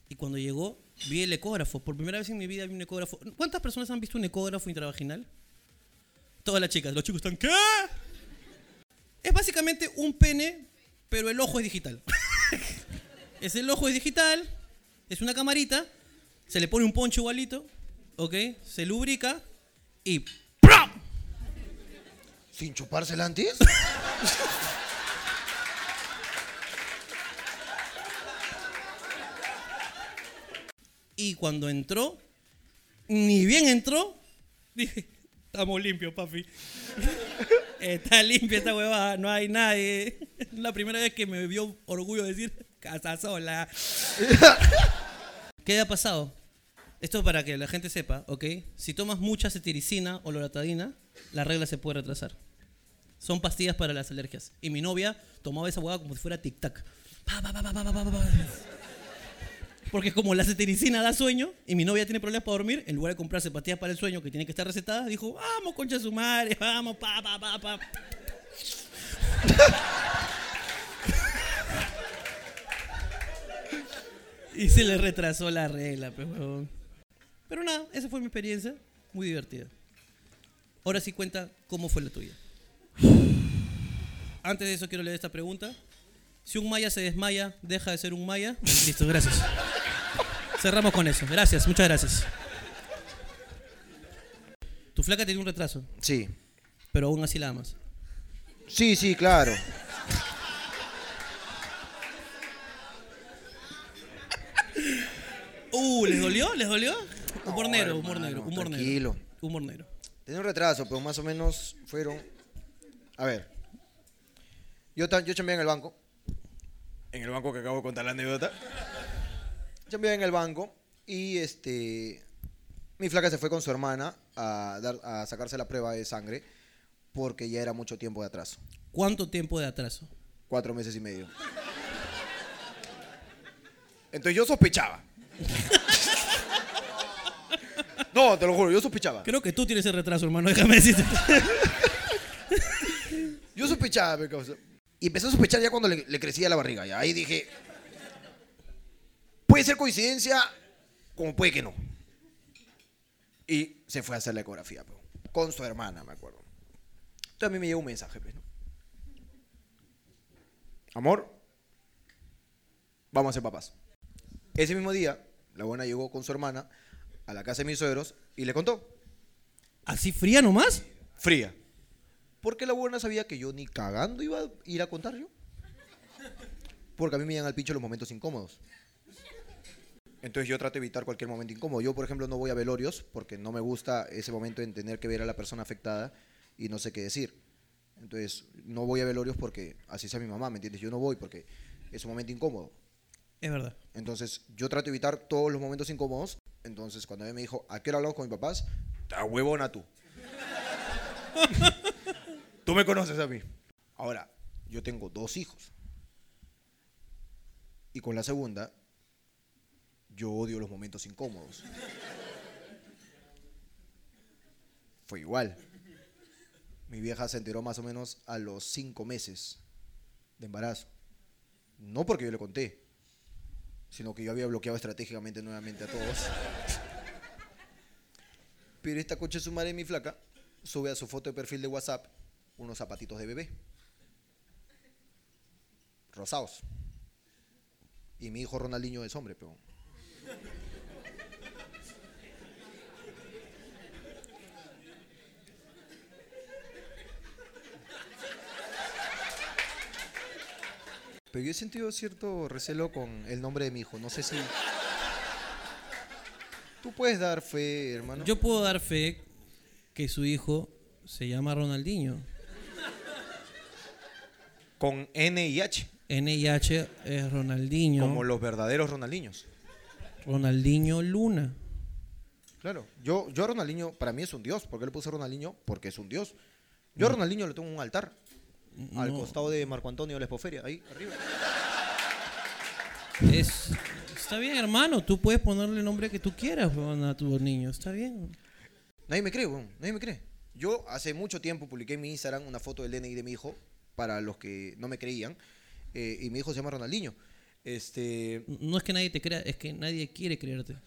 y cuando llegó vi el ecógrafo. Por primera vez en mi vida vi un ecógrafo. ¿Cuántas personas han visto un ecógrafo intravaginal? Todas las chicas. Los chicos están ¿qué? Es básicamente un pene, pero el ojo es digital. [LAUGHS] es el ojo es digital, es una camarita, se le pone un poncho igualito, ¿ok? Se lubrica y. ¿Sin chupársela antes? Y cuando entró, ni bien entró, dije, estamos limpios, papi. [LAUGHS] Está limpia esta huevada, no hay nadie. La primera vez que me dio orgullo decir, casa sola. [LAUGHS] ¿Qué ha pasado? Esto para que la gente sepa, ¿ok? Si tomas mucha cetiricina o loratadina, la regla se puede retrasar. Son pastillas para las alergias. Y mi novia tomaba esa huevada como si fuera tic-tac. Porque como la cetiricina da sueño y mi novia tiene problemas para dormir, en lugar de comprarse pastillas para el sueño que tienen que estar recetadas, dijo, vamos, concha de su madre, vamos, pa, pa, pa, pa. [LAUGHS] y se le retrasó la regla, pues, huevón. Pero nada, esa fue mi experiencia, muy divertida. Ahora sí cuenta cómo fue la tuya. Antes de eso quiero leer esta pregunta. Si un maya se desmaya, deja de ser un maya. Listo, gracias. Cerramos con eso. Gracias, muchas gracias. Tu flaca tiene un retraso, Sí. pero aún así la amas. Sí, sí, claro. Uh, ¿les dolió? ¿Les dolió? Humor No, negro, humor negro, humor negro. tranquilo. Humor negro. Tenía un retraso, pero más o menos fueron. A ver. Yo, yo chambeé en el banco. En el banco que acabo de contar la anécdota. Chambeé en el banco y este. Mi flaca se fue con su hermana a, dar, a sacarse la prueba de sangre porque ya era mucho tiempo de atraso. ¿Cuánto tiempo de atraso? Cuatro meses y medio. Entonces yo sospechaba. [LAUGHS] No, te lo juro, yo sospechaba. Creo que tú tienes el retraso, hermano, déjame decirte. Yo sospechaba, me causa. Y empecé a sospechar ya cuando le, le crecía la barriga. Ya. Ahí dije, puede ser coincidencia, como puede que no. Y se fue a hacer la ecografía, pe, con su hermana, me acuerdo. Entonces a mí me llegó un mensaje, pe, ¿no? Amor, vamos a ser papás. Ese mismo día, la buena llegó con su hermana a la casa de mis suegros y le contó. ¿Así fría nomás? Fría. Porque la buena sabía que yo ni cagando iba a ir a contar yo. Porque a mí me llegan al pincho los momentos incómodos. Entonces yo trato de evitar cualquier momento incómodo. Yo, por ejemplo, no voy a velorios porque no me gusta ese momento en tener que ver a la persona afectada y no sé qué decir. Entonces no voy a velorios porque así sea mi mamá, ¿me entiendes? Yo no voy porque es un momento incómodo. Es verdad. Entonces, yo trato de evitar todos los momentos incómodos. Entonces, cuando ella me dijo, ¿a qué hora hablamos con mis papás? ¡Ta huevona tú! [LAUGHS] tú me conoces a mí. Ahora, yo tengo dos hijos. Y con la segunda, yo odio los momentos incómodos. Fue igual. Mi vieja se enteró más o menos a los cinco meses de embarazo. No porque yo le conté, sino que yo había bloqueado estratégicamente nuevamente a todos. Pero esta coche su madre, mi flaca, sube a su foto de perfil de WhatsApp unos zapatitos de bebé. Rosados. Y mi hijo Ronaldinho es hombre, pero. Pero yo he sentido cierto recelo con el nombre de mi hijo. No sé si. Tú puedes dar fe, hermano. Yo puedo dar fe que su hijo se llama Ronaldinho. Con N y H. NIH es Ronaldinho. Como los verdaderos Ronaldinhos. Ronaldinho Luna. Claro. Yo, yo a Ronaldinho, para mí es un dios. ¿Por qué le puse Ronaldinho? Porque es un dios. Yo a Ronaldinho le tengo un altar. Al No. costado de Marco Antonio de la Espoferia. Ahí, arriba. Es, está bien, hermano. Tú puedes ponerle el nombre que tú quieras weón, a tu niño. Está bien. Nadie me cree, weón. Nadie me cree. Yo hace mucho tiempo publiqué en mi Instagram una foto del DNI de mi hijo. Para los que no me creían. eh, y mi hijo se llama Ronaldinho. Este. No es que nadie te crea, es que nadie quiere creerte.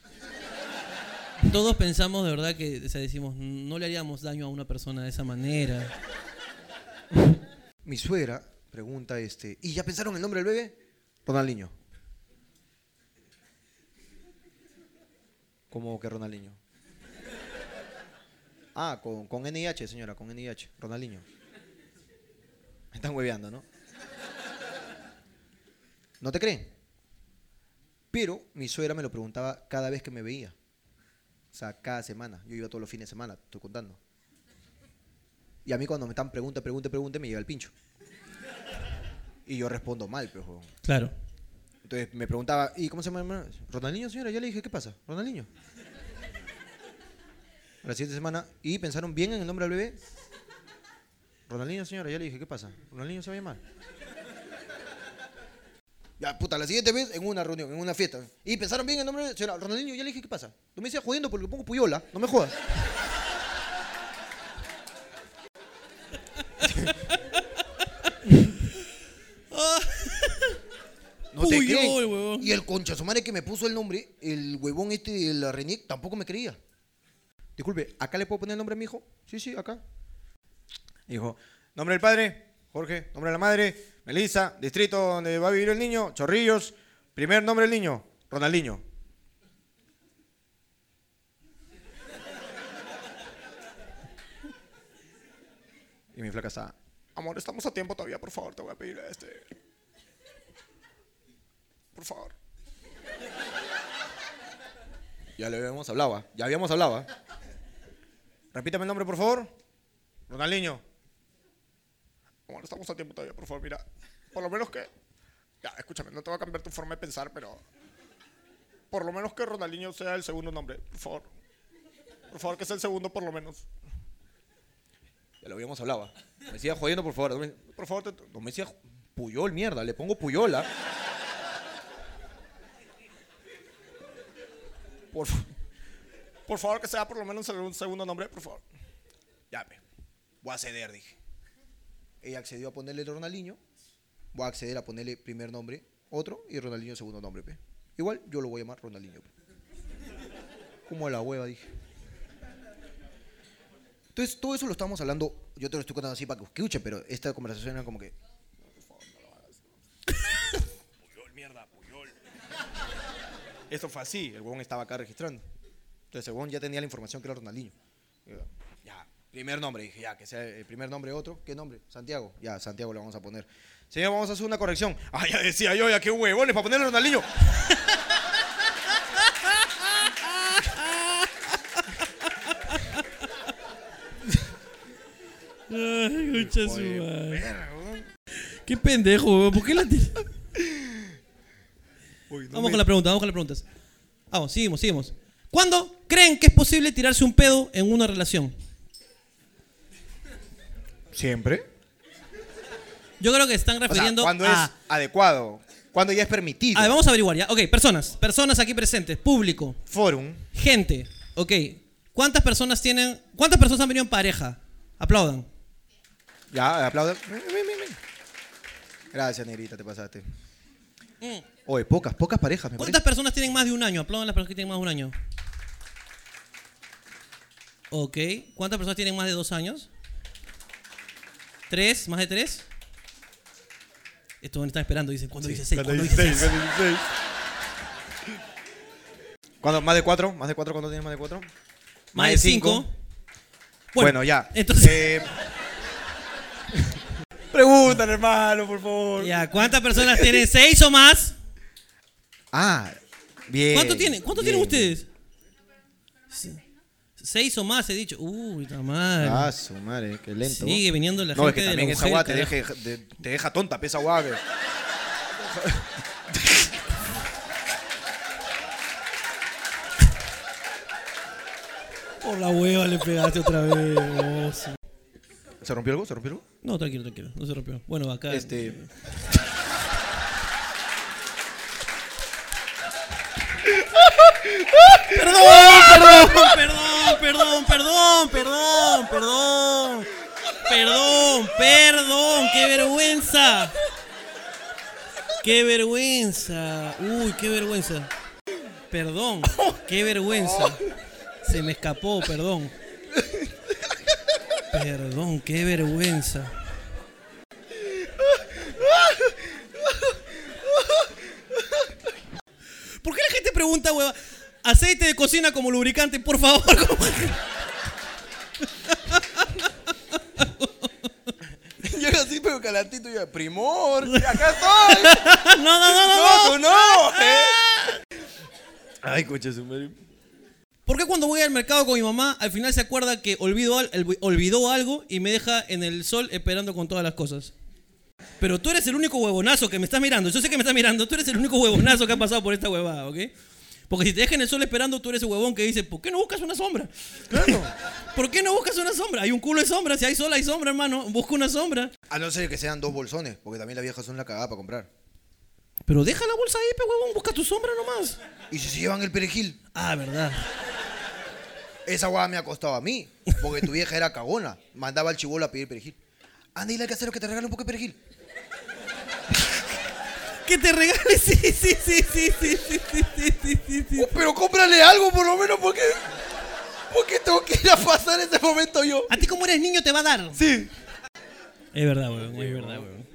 Todos pensamos de verdad que, o sea, decimos, no le haríamos daño a una persona de esa manera. Mi suegra pregunta, este, ¿y ya pensaron el nombre del bebé? Ronaldinho. ¿Cómo que Ronaldinho? Ah, con, con NIH, señora, con NIH. Ronaldinho. Me están hueveando, ¿no? ¿No te creen? Pero mi suegra me lo preguntaba cada vez que me veía. O sea, cada semana. Yo iba todos los fines de semana, estoy contando. Y a mí cuando me están pregunta, pregunta, pregunta, me llega el pincho. Y yo respondo mal, pero huevón. Claro. Entonces me preguntaba, ¿y cómo se llama? Ronaldinho, señora. Ya le dije, ¿qué pasa? Ronaldinho. La siguiente semana, ¿y pensaron bien en el nombre del bebé? Ronaldinho, señora. Ya le dije, ¿qué pasa? Ronaldinho se va a llamar. Ya, puta, la siguiente vez en una reunión, en una fiesta. ¿Y pensaron bien en el nombre del señora? Ronaldinho, ya le dije, ¿qué pasa? Tú me decías jodiendo porque pongo Puyola. No me jodas. [LAUGHS] No te Puyol, creen. huevón. Y el concha su madre que me puso el nombre, el huevón este de la Reniec, tampoco me creía. Disculpe, ¿acá le puedo poner el nombre a mi hijo? Sí, sí, acá. Dijo, nombre del padre, Jorge, nombre de la madre, Melissa, distrito donde va a vivir el niño, Chorrillos, primer nombre del niño, Ronaldinho. Y mi flaca amor, estamos a tiempo todavía, por favor, te voy a pedir este. Por favor. Ya le habíamos hablado, ya habíamos hablado. Repítame el nombre, por favor. Ronaldinho. Bueno, estamos a tiempo todavía, por favor, mira. Por lo menos que. Ya, escúchame, no te va a cambiar tu forma de pensar, pero. Por lo menos que Ronaldinho sea el segundo nombre, por favor. Por favor, que sea el segundo, por lo menos. Ya lo habíamos hablado. Me decía jodiendo, por favor. No me, Por favor, no me decía Puyol, mierda. Le pongo Puyola. por, por favor, que sea por lo menos el segundo nombre, por favor. Ya, pe. Voy a ceder, dije. Ella accedió a ponerle Ronaldinho. Voy a acceder a ponerle primer nombre, otro, y Ronaldinho segundo nombre, pe. Igual yo lo voy a llamar Ronaldinho. Como a la hueva, dije. Entonces, todo eso lo estábamos hablando. Yo te lo estoy contando así para que escuche, pero esta conversación era como que. Puyol, mierda, Puyol. Esto fue así. El huevón estaba acá registrando. Entonces, el huevón ya tenía la información que era Ronaldinho. Ya, primer nombre. Dije, ya, que sea el primer nombre otro. ¿Qué nombre? Santiago. Ya, Santiago le vamos a poner. Señor, vamos a hacer una corrección. Ah, ya decía yo, ya qué huevones para ponerle Ronaldinho. Ay, concha su madre. Qué pendejo, weón. ¿Por qué la tir- Vamos con la pregunta, vamos con las preguntas. Vamos, seguimos, seguimos. ¿Cuándo creen que es posible tirarse un pedo en una relación? Siempre. Yo creo que están O sea, refiriendo cuando a... es adecuado. Cuando ya es permitido. A ver, vamos a averiguar ya. Ok, personas. Personas aquí presentes. Público. Forum. Gente. Ok. ¿Cuántas personas tienen... ¿Cuántas personas han venido en pareja? Aplaudan. Ya, aplaudan. Gracias, negrita, te pasaste. Oye, pocas, pocas parejas, me ¿Cuántas parece. personas tienen más de un año? Aplaudan las personas que tienen más de un año. Ok. ¿Cuántas personas tienen más de dos años? ¿Tres? ¿Más de tres? Esto a estar esperando. Dicen, ¿cuándo dice seis? ¿Cuándo dice seis? ¿Cuándo? ¿Más de cuatro? ¿Más de cuatro? ¿Cuándo tienes más de cuatro? Más de cinco. Bueno, ya. Entonces, Eh, Pregúntale, hermano, por favor. ya, ¿cuántas personas tienen seis o más? ah, bien. ¿Cuánto tienen? ¿Cuánto bien. tienen ustedes? Se- Seis o más, he dicho. Uy, está mal. Ah, su madre, qué lento. Sigue viniendo la no, es gente que de también la esa guada te, carajo. deje- de- te deja tonta, pesa que- Por la hueva le pegaste otra vez. ¿Se rompió algo? ¿Se rompió algo? No, tranquilo, tranquilo. No se rompió. Bueno, acá. Este. Perdón, perdón, perdón, perdón, perdón, perdón. Perdón, perdón, qué vergüenza. Qué vergüenza. Uy, qué vergüenza. Perdón, qué vergüenza. Se me escapó, perdón. Perdón, qué vergüenza. ¿Por qué la gente pregunta, hueva? Aceite de cocina como lubricante, por favor. [LAUGHS] Llega así, pero calantito y primor, acá estoy. [LAUGHS] No, no, no, no, No, no. tú no. eh. Ay, coche su madre. ¿Por qué cuando voy al mercado con mi mamá, al final se acuerda que olvidó, olvidó algo y me deja en el sol esperando con todas las cosas? Pero tú eres el único huevonazo que me estás mirando. Yo sé que me estás mirando. Tú eres el único huevonazo que ha pasado por esta huevada, ¿ok? Porque si te dejan en el sol esperando, tú eres el huevón que dice, ¿por qué no buscas una sombra? Claro. [LAUGHS] ¿Por qué no buscas una sombra? Hay un culo de sombra. Si hay sol, hay sombra, hermano. Busca una sombra. A no ser que sean dos bolsones, porque también las viejas son la cagada para comprar. Pero deja la bolsa ahí, pe huevón. Busca tu sombra nomás. Y si se llevan el perejil, Ah, verdad. Esa guada me ha costado a mí, porque tu vieja era cagona. Mandaba al chivolo a pedir perejil. Anda, dile al casero que te regale un poco de perejil. Que te regale, sí, sí, sí, sí, sí, sí, sí, sí, sí, sí, sí. Oh, pero cómprale algo por lo menos, porque. Porque tengo que ir a pasar ese momento yo. A ti como eres niño te va a dar. Sí. Es verdad, weón, es verdad, weón.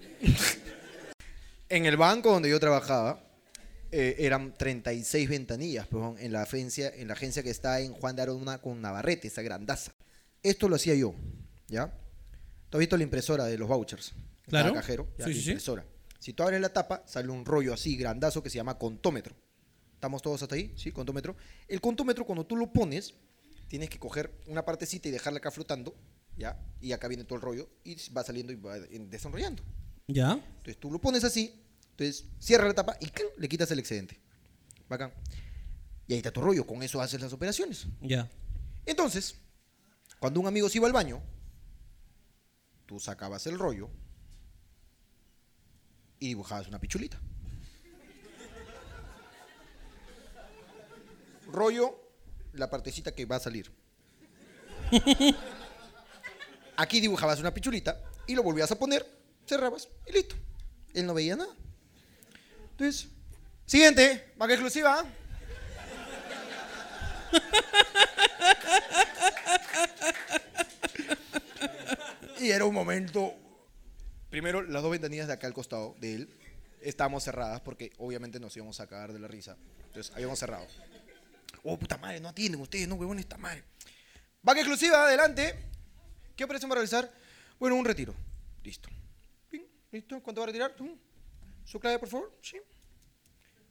En el banco donde yo trabajaba, eh, eran 36 ventanillas, perdón, en la agencia, en la agencia que está en Juan de Arona con Navarrete, esa grandaza. Esto lo hacía yo, ¿ya? ¿Tú has visto la impresora de los vouchers? Claro. Cada cajero, ya, Sí, la sí, sí. impresora. Si tú abres la tapa, sale un rollo así, grandazo, que se llama contómetro. ¿Estamos todos hasta ahí? ¿Sí? Contómetro. El contómetro, cuando tú lo pones, tienes que coger una partecita y dejarla acá flotando, ¿ya? Y acá viene todo el rollo y va saliendo y va en- desenrollando. ¿Ya? Entonces tú lo pones así, entonces cierra la tapa y le quitas el excedente. Bacán. Y ahí está tu rollo, con eso haces las operaciones. Ya. Entonces, cuando un amigo se iba al baño, tú sacabas el rollo y dibujabas una pichulita. Rollo, la partecita que va a salir. [LAUGHS] Aquí dibujabas una pichulita y lo volvías a poner, cerrabas y listo. Él no veía nada. Entonces, siguiente, vaca exclusiva. Y era un momento. Primero, las dos ventanillas de acá al costado de él estábamos cerradas porque obviamente nos íbamos a cagar de la risa. Entonces, habíamos cerrado. Oh, puta madre, no atienden ustedes, no, huevón, esta madre. Vaca exclusiva, adelante. ¿Qué operación va a realizar? Bueno, un retiro. Listo. Listo. ¿Cuánto va a retirar? ¿Su clave, por favor? Sí.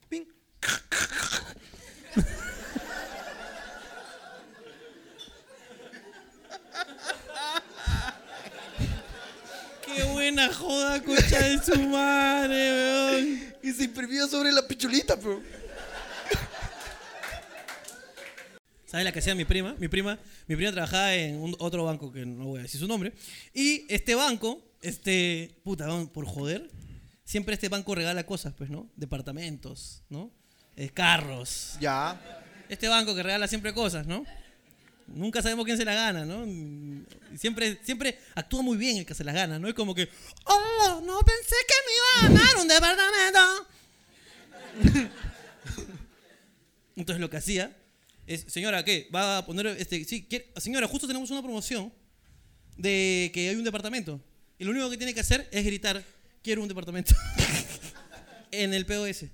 Ping. Qué buena joda, concha de su madre, weón. Y se imprimió sobre la pichulita, pero. ¿Sabes la que hacía mi prima? Mi prima, mi prima trabajaba en un- otro banco que no voy a decir su nombre. Y este banco, este, puta, por joder, siempre este banco regala cosas, pues, ¿no? Departamentos, ¿no? Eh, carros. Ya. Este banco que regala siempre cosas, ¿no? Nunca sabemos quién se la gana, ¿no? Siempre, siempre actúa muy bien el que se las gana, ¿no? Es como que, oh, no pensé que me iba a ganar un departamento. [LAUGHS] Entonces lo que hacía es, señora, ¿qué? Va a poner, este, sí, quiere- señora, justo tenemos una promoción de que hay un departamento. Y lo único que tiene que hacer es gritar, quiero un departamento. [LAUGHS] en el POS.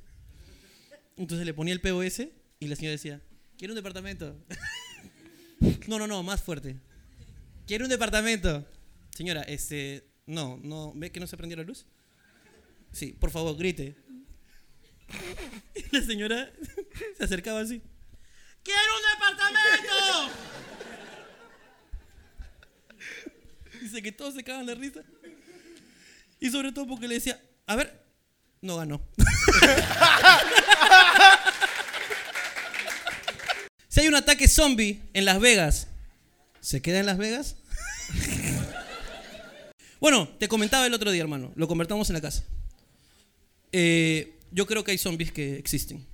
Entonces le ponía el POS y la señora decía, quiero un departamento. [LAUGHS] no, no, no, más fuerte. Quiero un departamento. Señora, este, no, no, ¿ve que no se prendió la luz? Sí, por favor, grite. Y [LAUGHS] la señora se acercaba así. ¡Quiero un departamento! Dice que todos se cagan de risa. Y sobre todo porque le decía, a ver, no ganó. [LAUGHS] Si hay un ataque zombie en Las Vegas, ¿se queda en Las Vegas? [LAUGHS] bueno, te comentaba el otro día, hermano. Lo convertamos en la casa. Eh, yo creo que hay zombies que existen.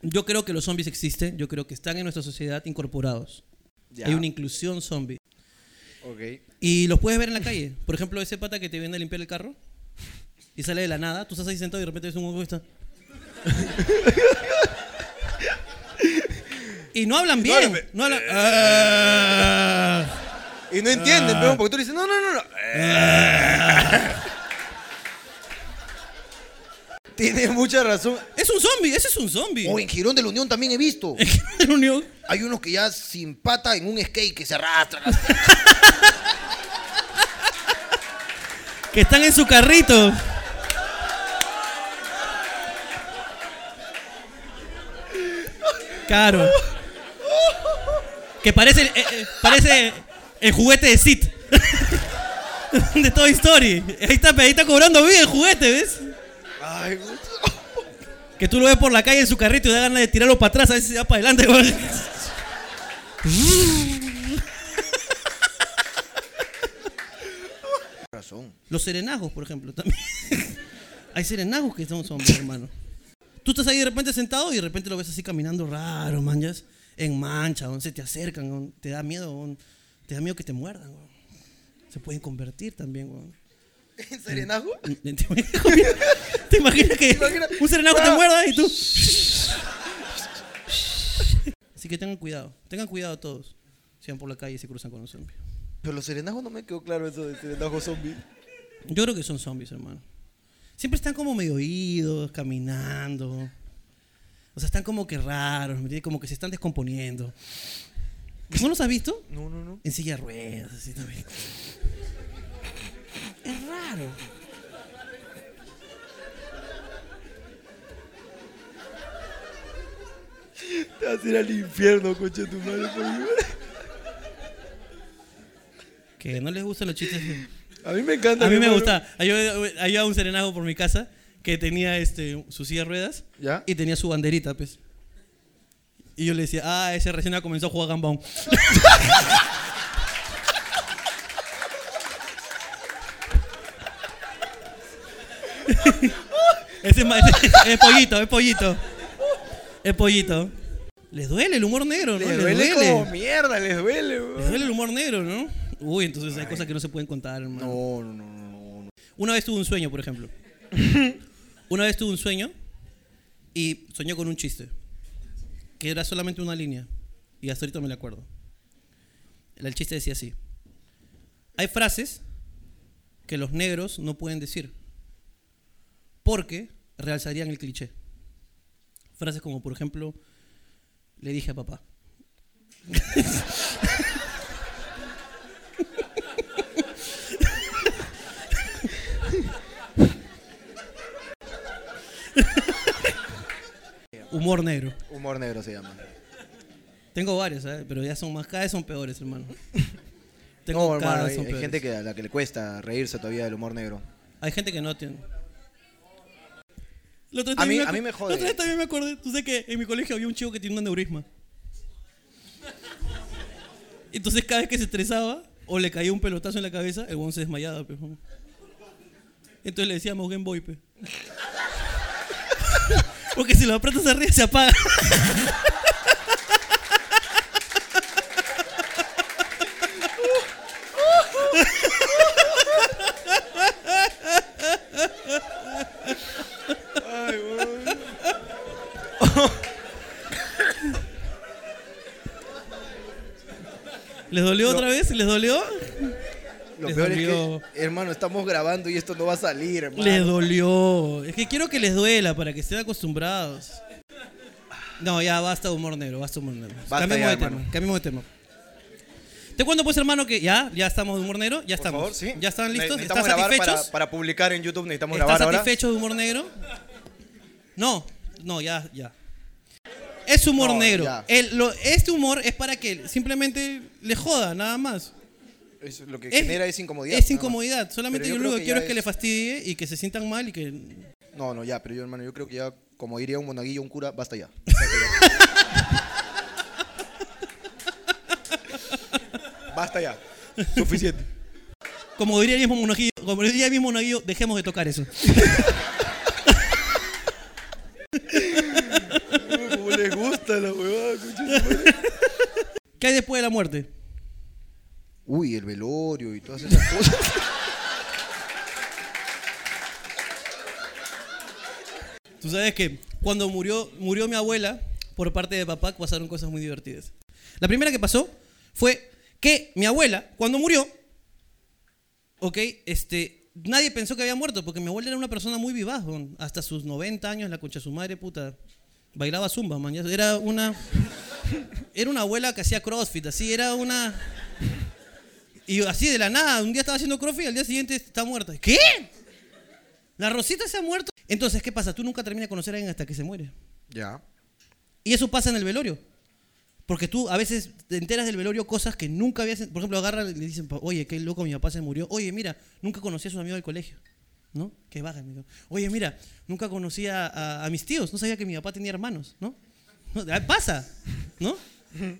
Yo creo que los zombies existen. Yo creo que están en nuestra sociedad incorporados. Ya. Hay una inclusión zombie. Ok. Y los puedes ver en la calle. Por ejemplo, ese pata que te viene a limpiar el carro y sale de la nada. Tú estás ahí sentado y de repente ves un huevo que está. y no hablan bien. hablan. No hablan. Ah. Y no entienden, pero porque tú le dices, no, no, no, no. Tienes mucha razón. Es un zombie, ese es un zombie. O en Girón de la Unión también he visto. [LAUGHS] El único- Hay unos que ya sin pata en un skate que se arrastran. [LAUGHS] que están en su carrito. Claro. Que parece, eh, eh, parece el juguete de Sid. [LAUGHS] de Toy Story. Ahí está, ahí está cobrando bien el juguete, ¿ves? Que tú lo ves por la calle en su carrito y da ganas de tirarlo para atrás, a si se va para adelante. Los serenajos, por ejemplo, también. [LAUGHS] Hay serenajos que son zombies, hermano. Tú estás ahí de repente sentado y de repente lo ves así caminando raro, man, ya es en mancha, weón, se te acercan, te da miedo, te da miedo que te muerdan. Se pueden convertir también, weón. ¿En serenajo? [LAUGHS] ¿Te imaginas, que imaginas? un serenajo te Ah. muerda y tú? Así que tengan cuidado, tengan cuidado todos. Si van por la calle y se cruzan con un zombie. Pero los serenajos no me quedó claro eso de serenajo zombie. Yo creo que son zombies, hermano. Siempre están como medio oídos, caminando. O sea, están como que raros, ¿me entiendes? como que se están descomponiendo. ¿No los has visto? No, no, no. En silla de ruedas, así también. Es raro. Te vas a ir al infierno, coche tu madre. por mí. Que no les gustan los chistes. A mí me encanta. A mí me hermano. gusta. Había, un serenazo por mi casa que tenía este, su silla de ruedas ¿Ya? y tenía su banderita, pues. Y yo le decía, ah, ese recién comenzó a jugar gambón. [LAUGHS] [LAUGHS] ese es, es pollito, es pollito. Es pollito. Les duele el humor negro, ¿no? Les Les duele duele. como mierda, les duele, Les weón. duele el humor negro, ¿no? Uy, entonces hay cosas que no se pueden contar, hermano. No, no, no, no, no. Una vez tuve un sueño, por ejemplo. [LAUGHS] Una vez tuve un sueño y soñé con un chiste. Que era solamente una línea. Y hasta ahorita me la acuerdo. El chiste decía así. Hay frases que los negros no pueden decir. Porque realzarían el cliché. Frases como, por ejemplo, le dije a papá. Humor negro. Humor negro se llama. Tengo varios, ¿sabes? Pero ya son más, cada vez son peores, hermano. [LAUGHS] Tengo No, hermano, hay, hay gente que a la que le cuesta reírse todavía del humor negro. Hay gente que no tiene. La otra vez A mí- también a mí me jode. La otra vez también me acordé. Tú sabes que en mi colegio había un chico que tenía un aneurisma. Entonces cada vez que se estresaba o le caía un pelotazo en la cabeza, el huevón se desmayaba. pe. Entonces le decíamos Game Boy. pe. [LAUGHS] Porque si lo aprietas arriba se apaga. [LAUGHS] ¿Les dolió otra vez? ¿Les dolió? Lo Les peor dolió. es que, hermano, estamos grabando y esto no va a salir, hermano. Les dolió. Es que quiero que les duela para que estén acostumbrados. No, ya basta de humor negro, basta de humor negro. Basta cambiemos ya, de tema, cambiemos de tema. Te cuento pues, hermano, que ya, ya estamos de humor negro, ya Por estamos. favor, sí. ¿Ya están listos? ¿Están satisfechos? para, para publicar en YouTube. Necesitamos ¿Están grabar ahora. satisfechos de humor negro? No, no, ya, ya. Es humor No, negro. ya. El- lo- este humor es para que simplemente le joda, nada más. Eso lo que Es- genera es incomodidad. Es incomodidad. Solamente Pero yo yo lo que quiero ya es que le fastidie y que se sientan mal y que No, no, ya, pero yo, hermano, yo creo que ya, como diría un monaguillo, un cura, basta ya. basta ya. Suficiente. Como diría el mismo monaguillo, como diría el mismo monaguillo, dejemos de tocar eso. [LAUGHS] Como la huevada. [LAUGHS] ¿Qué hay después de la muerte? Uy, el velorio y todas esas cosas. [LAUGHS] Tú sabes que cuando murió, murió mi abuela, por parte de papá, pasaron cosas muy divertidas. La primera que pasó fue que mi abuela, cuando murió, ok, este, nadie pensó que había muerto, porque mi abuela era una persona muy vivaz, hasta sus 90 años, la concha de su madre, puta, bailaba zumba, man. Era una, era una abuela que hacía crossfit, así, era una... Y así de la nada, un día estaba haciendo crossfit y al día siguiente está muerta. ¿Qué? La Rosita se ha muerto. Entonces, ¿qué pasa? Tú nunca terminas de conocer a alguien hasta que se muere. ya. Y eso pasa en el velorio. Porque tú a veces te enteras del velorio cosas que nunca habías... Por ejemplo, agarran y le dicen, oye, qué loco, mi papá se murió. Oye, mira, nunca conocí a sus amigos del colegio. ¿No? Que baja. amigo. Oye, mira, nunca conocí a, a- mis tíos. No sabía que mi papá tenía hermanos. ¿No? No, Pasa. ¿No?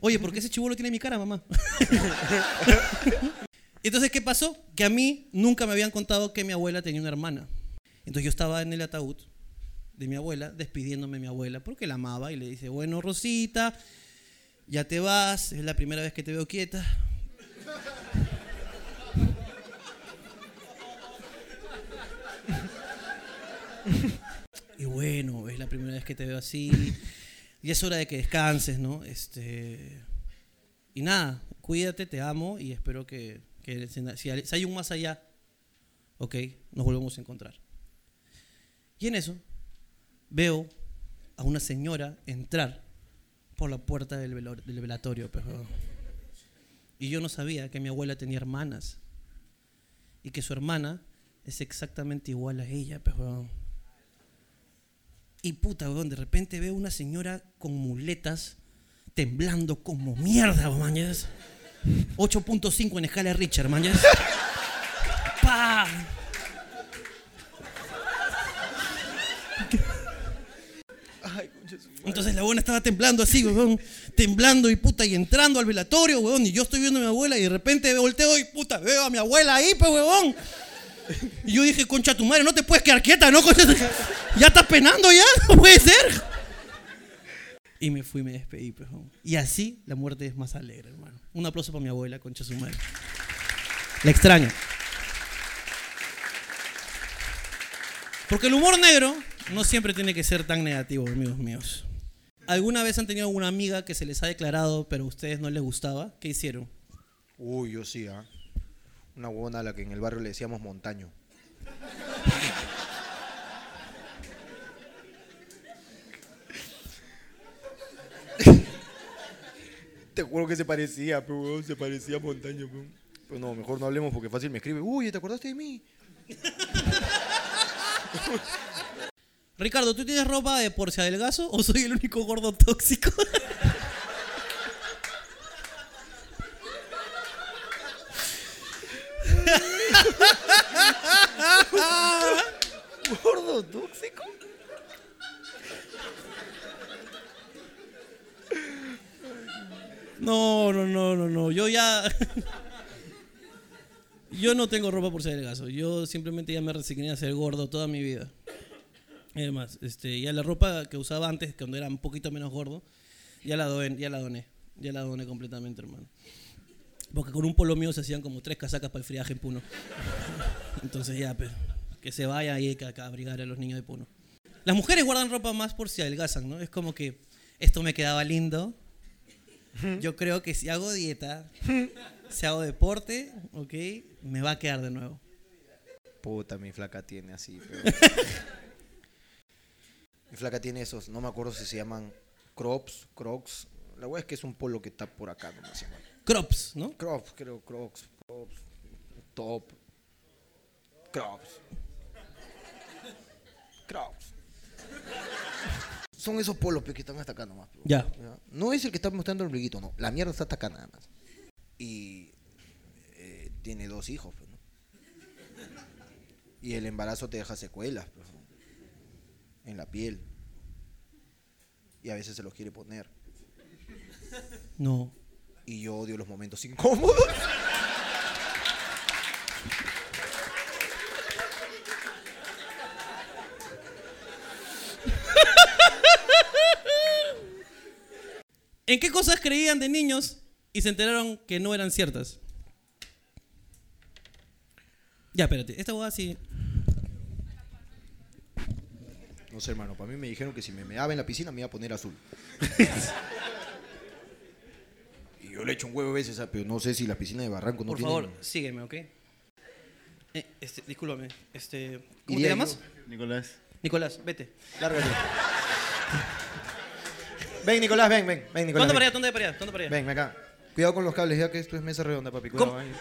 Oye, ¿por qué ese chivolo tiene mi cara, mamá? [LAUGHS] Entonces, ¿qué pasó? Que a mí nunca me habían contado que mi abuela tenía una hermana. Entonces yo estaba en el ataúd de mi abuela, despidiéndome de mi abuela, porque la amaba y le dice, bueno, Rosita, ya te vas, es la primera vez que te veo quieta. Y bueno, es la primera vez que te veo así. Y es hora de que descanses, ¿no? Este, y nada, cuídate, te amo y espero que, que si hay un más allá, ok, nos volvemos a encontrar. Y en eso veo a una señora entrar por la puerta del, velatorio. weón. Y yo no sabía que mi abuela tenía hermanas. Y que su hermana es exactamente igual a ella. weón. Y puta, weón, de repente veo una señora con muletas temblando como mierda, mañas. 8.5 en escala de Richard, mañas. Pa. Entonces la buena estaba temblando así, weón. Temblando y puta, y entrando al velatorio, weón. Y yo estoy viendo a mi abuela y de repente volteo y puta, veo a mi abuela ahí, pues, weón. [LAUGHS] Y yo dije, concha tu madre, no te puedes quedar quieta, ¿no? [LAUGHS] Ya estás penando ya, [LAUGHS] no puede ser. Y me fui y me despedí, pues. Y así la muerte es más alegre, hermano. Un aplauso para mi abuela, concha su madre. La extraño. Porque el humor negro no siempre tiene que ser tan negativo, amigos míos. ¿Alguna vez han tenido una amiga que se les ha declarado, pero a ustedes no les gustaba? ¿Qué hicieron? Uy, yo sí, ¿ah? Una huevona a la que en el barrio le decíamos montaño. [LAUGHS] Te juro que se parecía, pero se parecía a montaño, pero. Pero no, mejor no hablemos porque fácil me escribe. Uy, ¿te acordaste de mí? [LAUGHS] Ricardo, ¿tú tienes ropa de por si adelgazo o soy el único gordo tóxico? [LAUGHS] ¿Gordo tóxico? No, no, no, no, no. Yo ya. [LAUGHS] Yo no tengo ropa por si adelgazo. Yo simplemente ya me resigné a ser gordo toda mi vida. Además, este, ya la ropa que usaba antes, cuando era un poquito menos gordo, ya la doné, ya la doné. Ya la doné completamente, hermano. Porque con un polo mío se hacían como tres casacas para el friaje en Puno. [LAUGHS] Entonces ya, pues, que se vaya ahí que acá a abrigar a los niños de Puno. Las mujeres guardan ropa más por si adelgazan, ¿no? Es como que esto me quedaba lindo. Yo creo que si hago dieta, [LAUGHS] si hago deporte, ok, me va a quedar de nuevo. Puta, mi flaca tiene así, pero... [LAUGHS] mi flaca tiene esos, no me acuerdo si se llaman crops, crocs. La wea es que es un polo que está por acá, no me llama. Crops, ¿no? Crops, creo, crocs, crops, top, crops. Son esos polos pe, que están hasta acá nomás. pe. Ya. No es el que está mostrando el ombliguito, no. La mierda está hasta acá nada más. Y eh, tiene dos hijos, pues, ¿no? Y el embarazo te deja secuelas, pues, ¿no? en la piel. Y a veces se los quiere poner. No. Y yo odio los momentos incómodos. ¿En qué cosas creían de niños y se enteraron que no eran ciertas? Ya, espérate. Esta hueá sí. No sé, hermano. Para mí me dijeron que si me meaba en la piscina me iba a poner azul. [LAUGHS] y yo le echo un huevo a veces, ah, pero no sé si la piscina de Barranco no Por tiene... favor, sígueme, ¿ok? Eh, este, discúlpame. Este, ¿Cómo Iría te llamas? Nicolás. Nicolás, vete. Lárgate. Ven, Nicolás, ven, ven. Ven, Nicolás. ¿Cuánto para allá? ¿Dónde para allá? ¿Dónde para allá? Ven, ven acá. Cuidado con los cables, ya que esto es mesa redonda, papi. Cuidado, ¿Cómo? ahí.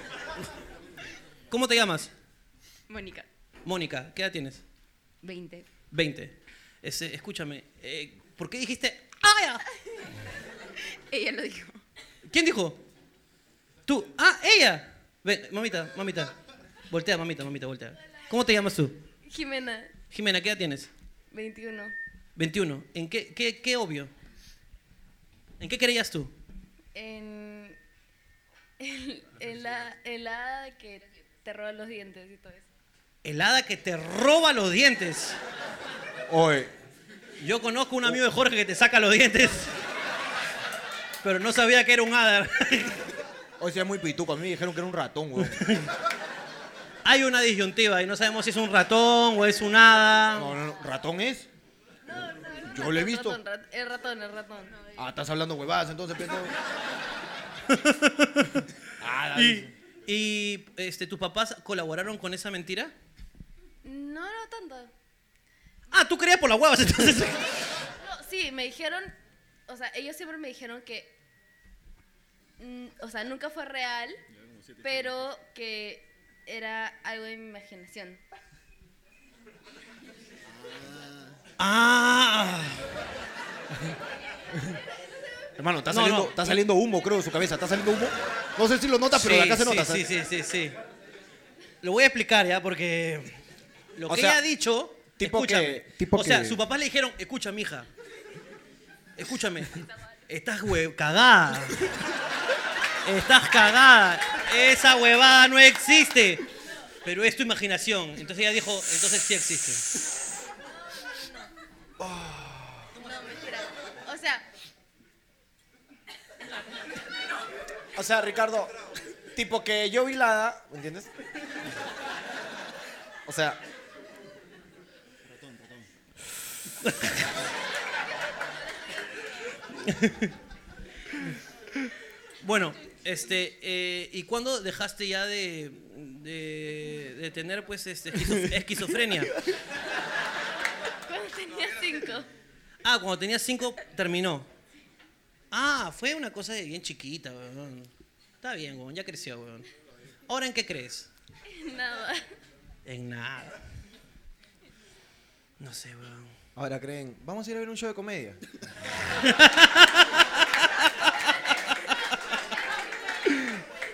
[LAUGHS] ¿Cómo te llamas? Mónica, Mónica, ¿qué edad tienes? 20. 20. Ese, escúchame, eh, ¿por qué dijiste ¡Ah! [LAUGHS] Ella lo dijo. ¿Quién dijo? Tú. ¡Ah, ella! Ven, mamita, mamita. Voltea, mamita, mamita, voltea. ¿Cómo te llamas tú? Jimena, Jimena, ¿qué edad tienes? 21. 21. ¿En qué, qué, qué obvio? ¿En qué creías tú? En, en, en la, en la que te roban los dientes y todo eso. El hada que te roba los dientes. Oye, Yo conozco un amigo de Jorge que te saca los dientes. Pero no sabía que era un hada. hoy sea muy pituco. A mí me dijeron que era un ratón, weón. Hay una disyuntiva y no sabemos si es un ratón o es un hada. No, no, no. ¿Ratón es? No, no, Yo lo he visto. Ratón, rat- el ratón, el ratón. Ah, estás hablando huevadas, entonces, pendejo. [LAUGHS] ah, Y, y, este, tus papás colaboraron con esa mentira. No, no tanto. Ah, tú creías por las huevas entonces. [LAUGHS] No, sí, me dijeron, o sea, ellos siempre me dijeron que, mm, o sea, nunca fue real, pero que era algo de mi imaginación. Ah. Hermano, está No, saliendo, no. está saliendo humo, creo, de su cabeza. ¿Está saliendo humo? No sé si lo notas, pero de acá se sí, nota. Sí, sí, sí, sí. Lo voy a explicar ya, porque lo O que sea, ella ha dicho, tipo escúchame. que- tipo o sea, que- sus papás le dijeron, escucha, mija, escúchame, estás hue- cagada. Estás cagada. Esa huevada no existe. Pero es tu imaginación. Entonces ella dijo, entonces sí existe. No, mentira. O sea, O sea, Ricardo, tipo que yo vi la hada, ¿me entiendes? O sea, Bueno, este, eh, ¿y cuándo dejaste ya de, de, de tener pues este, esquizo- esquizofrenia? [LAUGHS] tenía cinco. Ah, cuando tenías cinco terminó. Ah, fue una cosa de bien chiquita, weón. Está bien, weón, ya creció, weón. ¿Ahora en qué crees? Nada. En nada. No sé, weón. Ahora creen, vamos a ir a ver un show de comedia.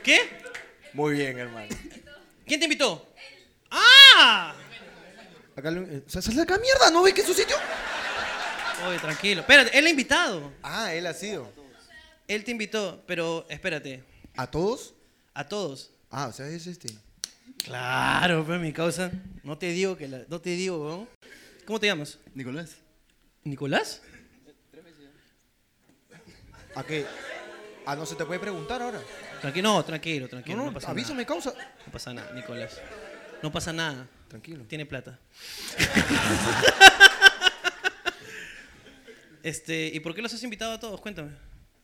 ¿Qué? Muy bien, hermano. ¿Quién te invitó? ¡Ah! Acá lo- eh, ¿Sal de acá, mierda! ¿No ves que es su sitio? Oye, tranquilo. Espérate, él ha invitado. Ah, él ha sido. Él te invitó, pero espérate. ¿A todos? A todos. Ah, o sea, es este. Claro, pues mi causa. No te digo que la, no te digo, weón. ¿Cómo te llamas? Nicolás. ¿Nicolás? ¿A qué? Ah, no se te puede preguntar ahora. Tranquilo, no, tranquilo, tranquilo. No, No, no, pasa avísame, nada. causa. No pasa nada, Nicolás. No pasa nada. Tranquilo. Tiene plata. [LAUGHS] este, ¿y por qué los has invitado a todos? Cuéntame.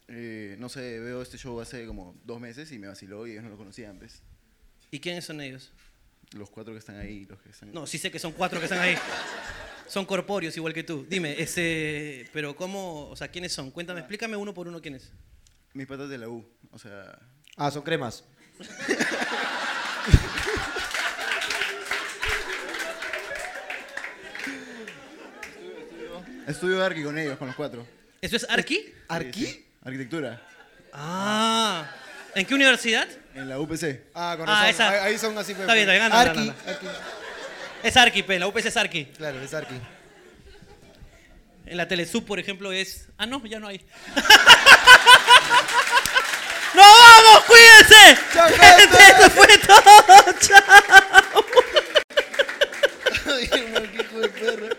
Eh, no sé, veo este show hace como dos meses y me vaciló y ellos no lo conocían, ¿ves? ¿Y quiénes son ellos? Los cuatro que están ahí, los que están... No, sí sé que son cuatro que están ahí. Son corpóreos igual que tú. Dime, ese, pero cómo, o sea, ¿quiénes son? Cuéntame, explícame uno por uno quiénes. Mis patas de la U, o sea... Ah, son cremas. [LAUGHS] Estudio de Arqui con ellos, con los cuatro. ¿Eso es Arqui? ¿Arqui? Arquitectura. Ah. ¿En qué universidad? En la UPC. Ah, con ah, razón. Ah, Ahí- Ahí son así. Pues, está bien, pues. está bien, Es Arqui, pe, la UPC es Arqui. Claro, es Arqui. En la Telesub, por ejemplo, es. Ah, no, ya no hay. [LAUGHS] ¡No vamos! ¡Cuídense! Chao, [LAUGHS] esto fue todo. [LAUGHS] Chao. Ay, qué hijo de perra.